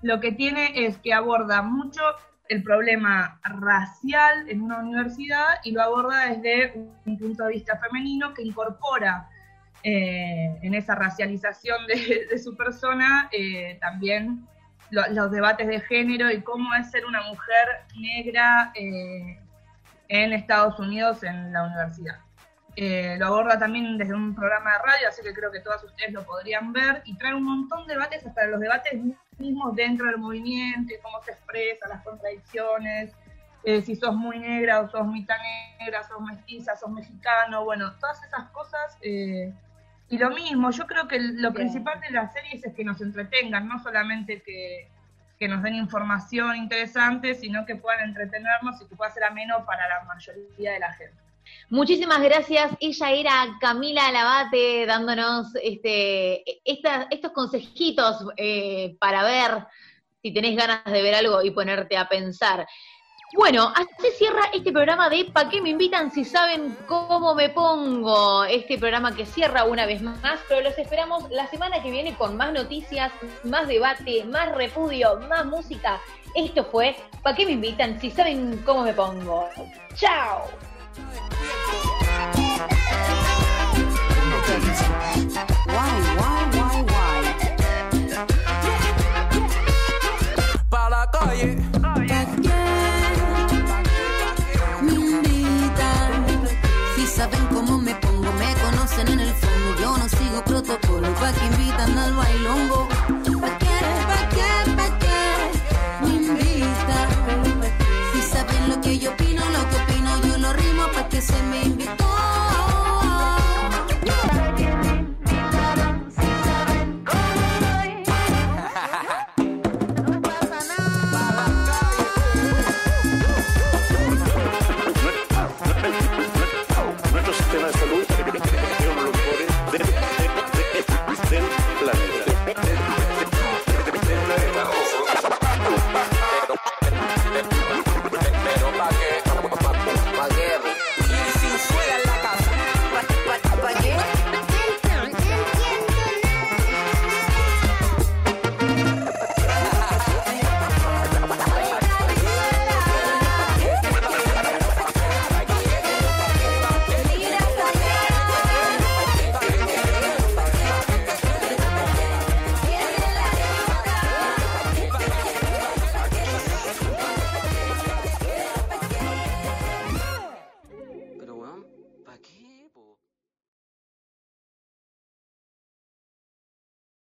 lo que tiene es que aborda mucho el problema racial en una universidad y lo aborda desde un punto de vista femenino que incorpora eh, en esa racialización de, su persona eh, también lo- los debates de género y cómo es ser una mujer negra eh, en Estados Unidos en la universidad. Lo aborda también desde un programa de radio, así que creo que todas ustedes lo podrían ver y trae un montón de debates, hasta los debates mismos dentro del movimiento cómo se expresa, las contradicciones, si sos muy negra o sos mitad negra, sos mestiza, sos mexicano, bueno, todas esas cosas. Y lo mismo, yo creo que lo principal de las series es que nos entretengan, no solamente que, que nos den información interesante, sino que puedan entretenernos y que pueda ser ameno para la mayoría de la gente.
Muchísimas gracias. Ella era Camila Lavate dándonos este, esta- estos consejitos eh, para ver si tenés ganas de ver algo y ponerte a pensar. Bueno, así cierra este programa de ¿Pa qué me invitan si saben cómo me pongo? Este programa que cierra una vez más, pero los esperamos la semana que viene con más noticias, más debate, más repudio, más música. Esto fue ¿Pa qué me invitan si saben cómo me pongo? ¡Chao!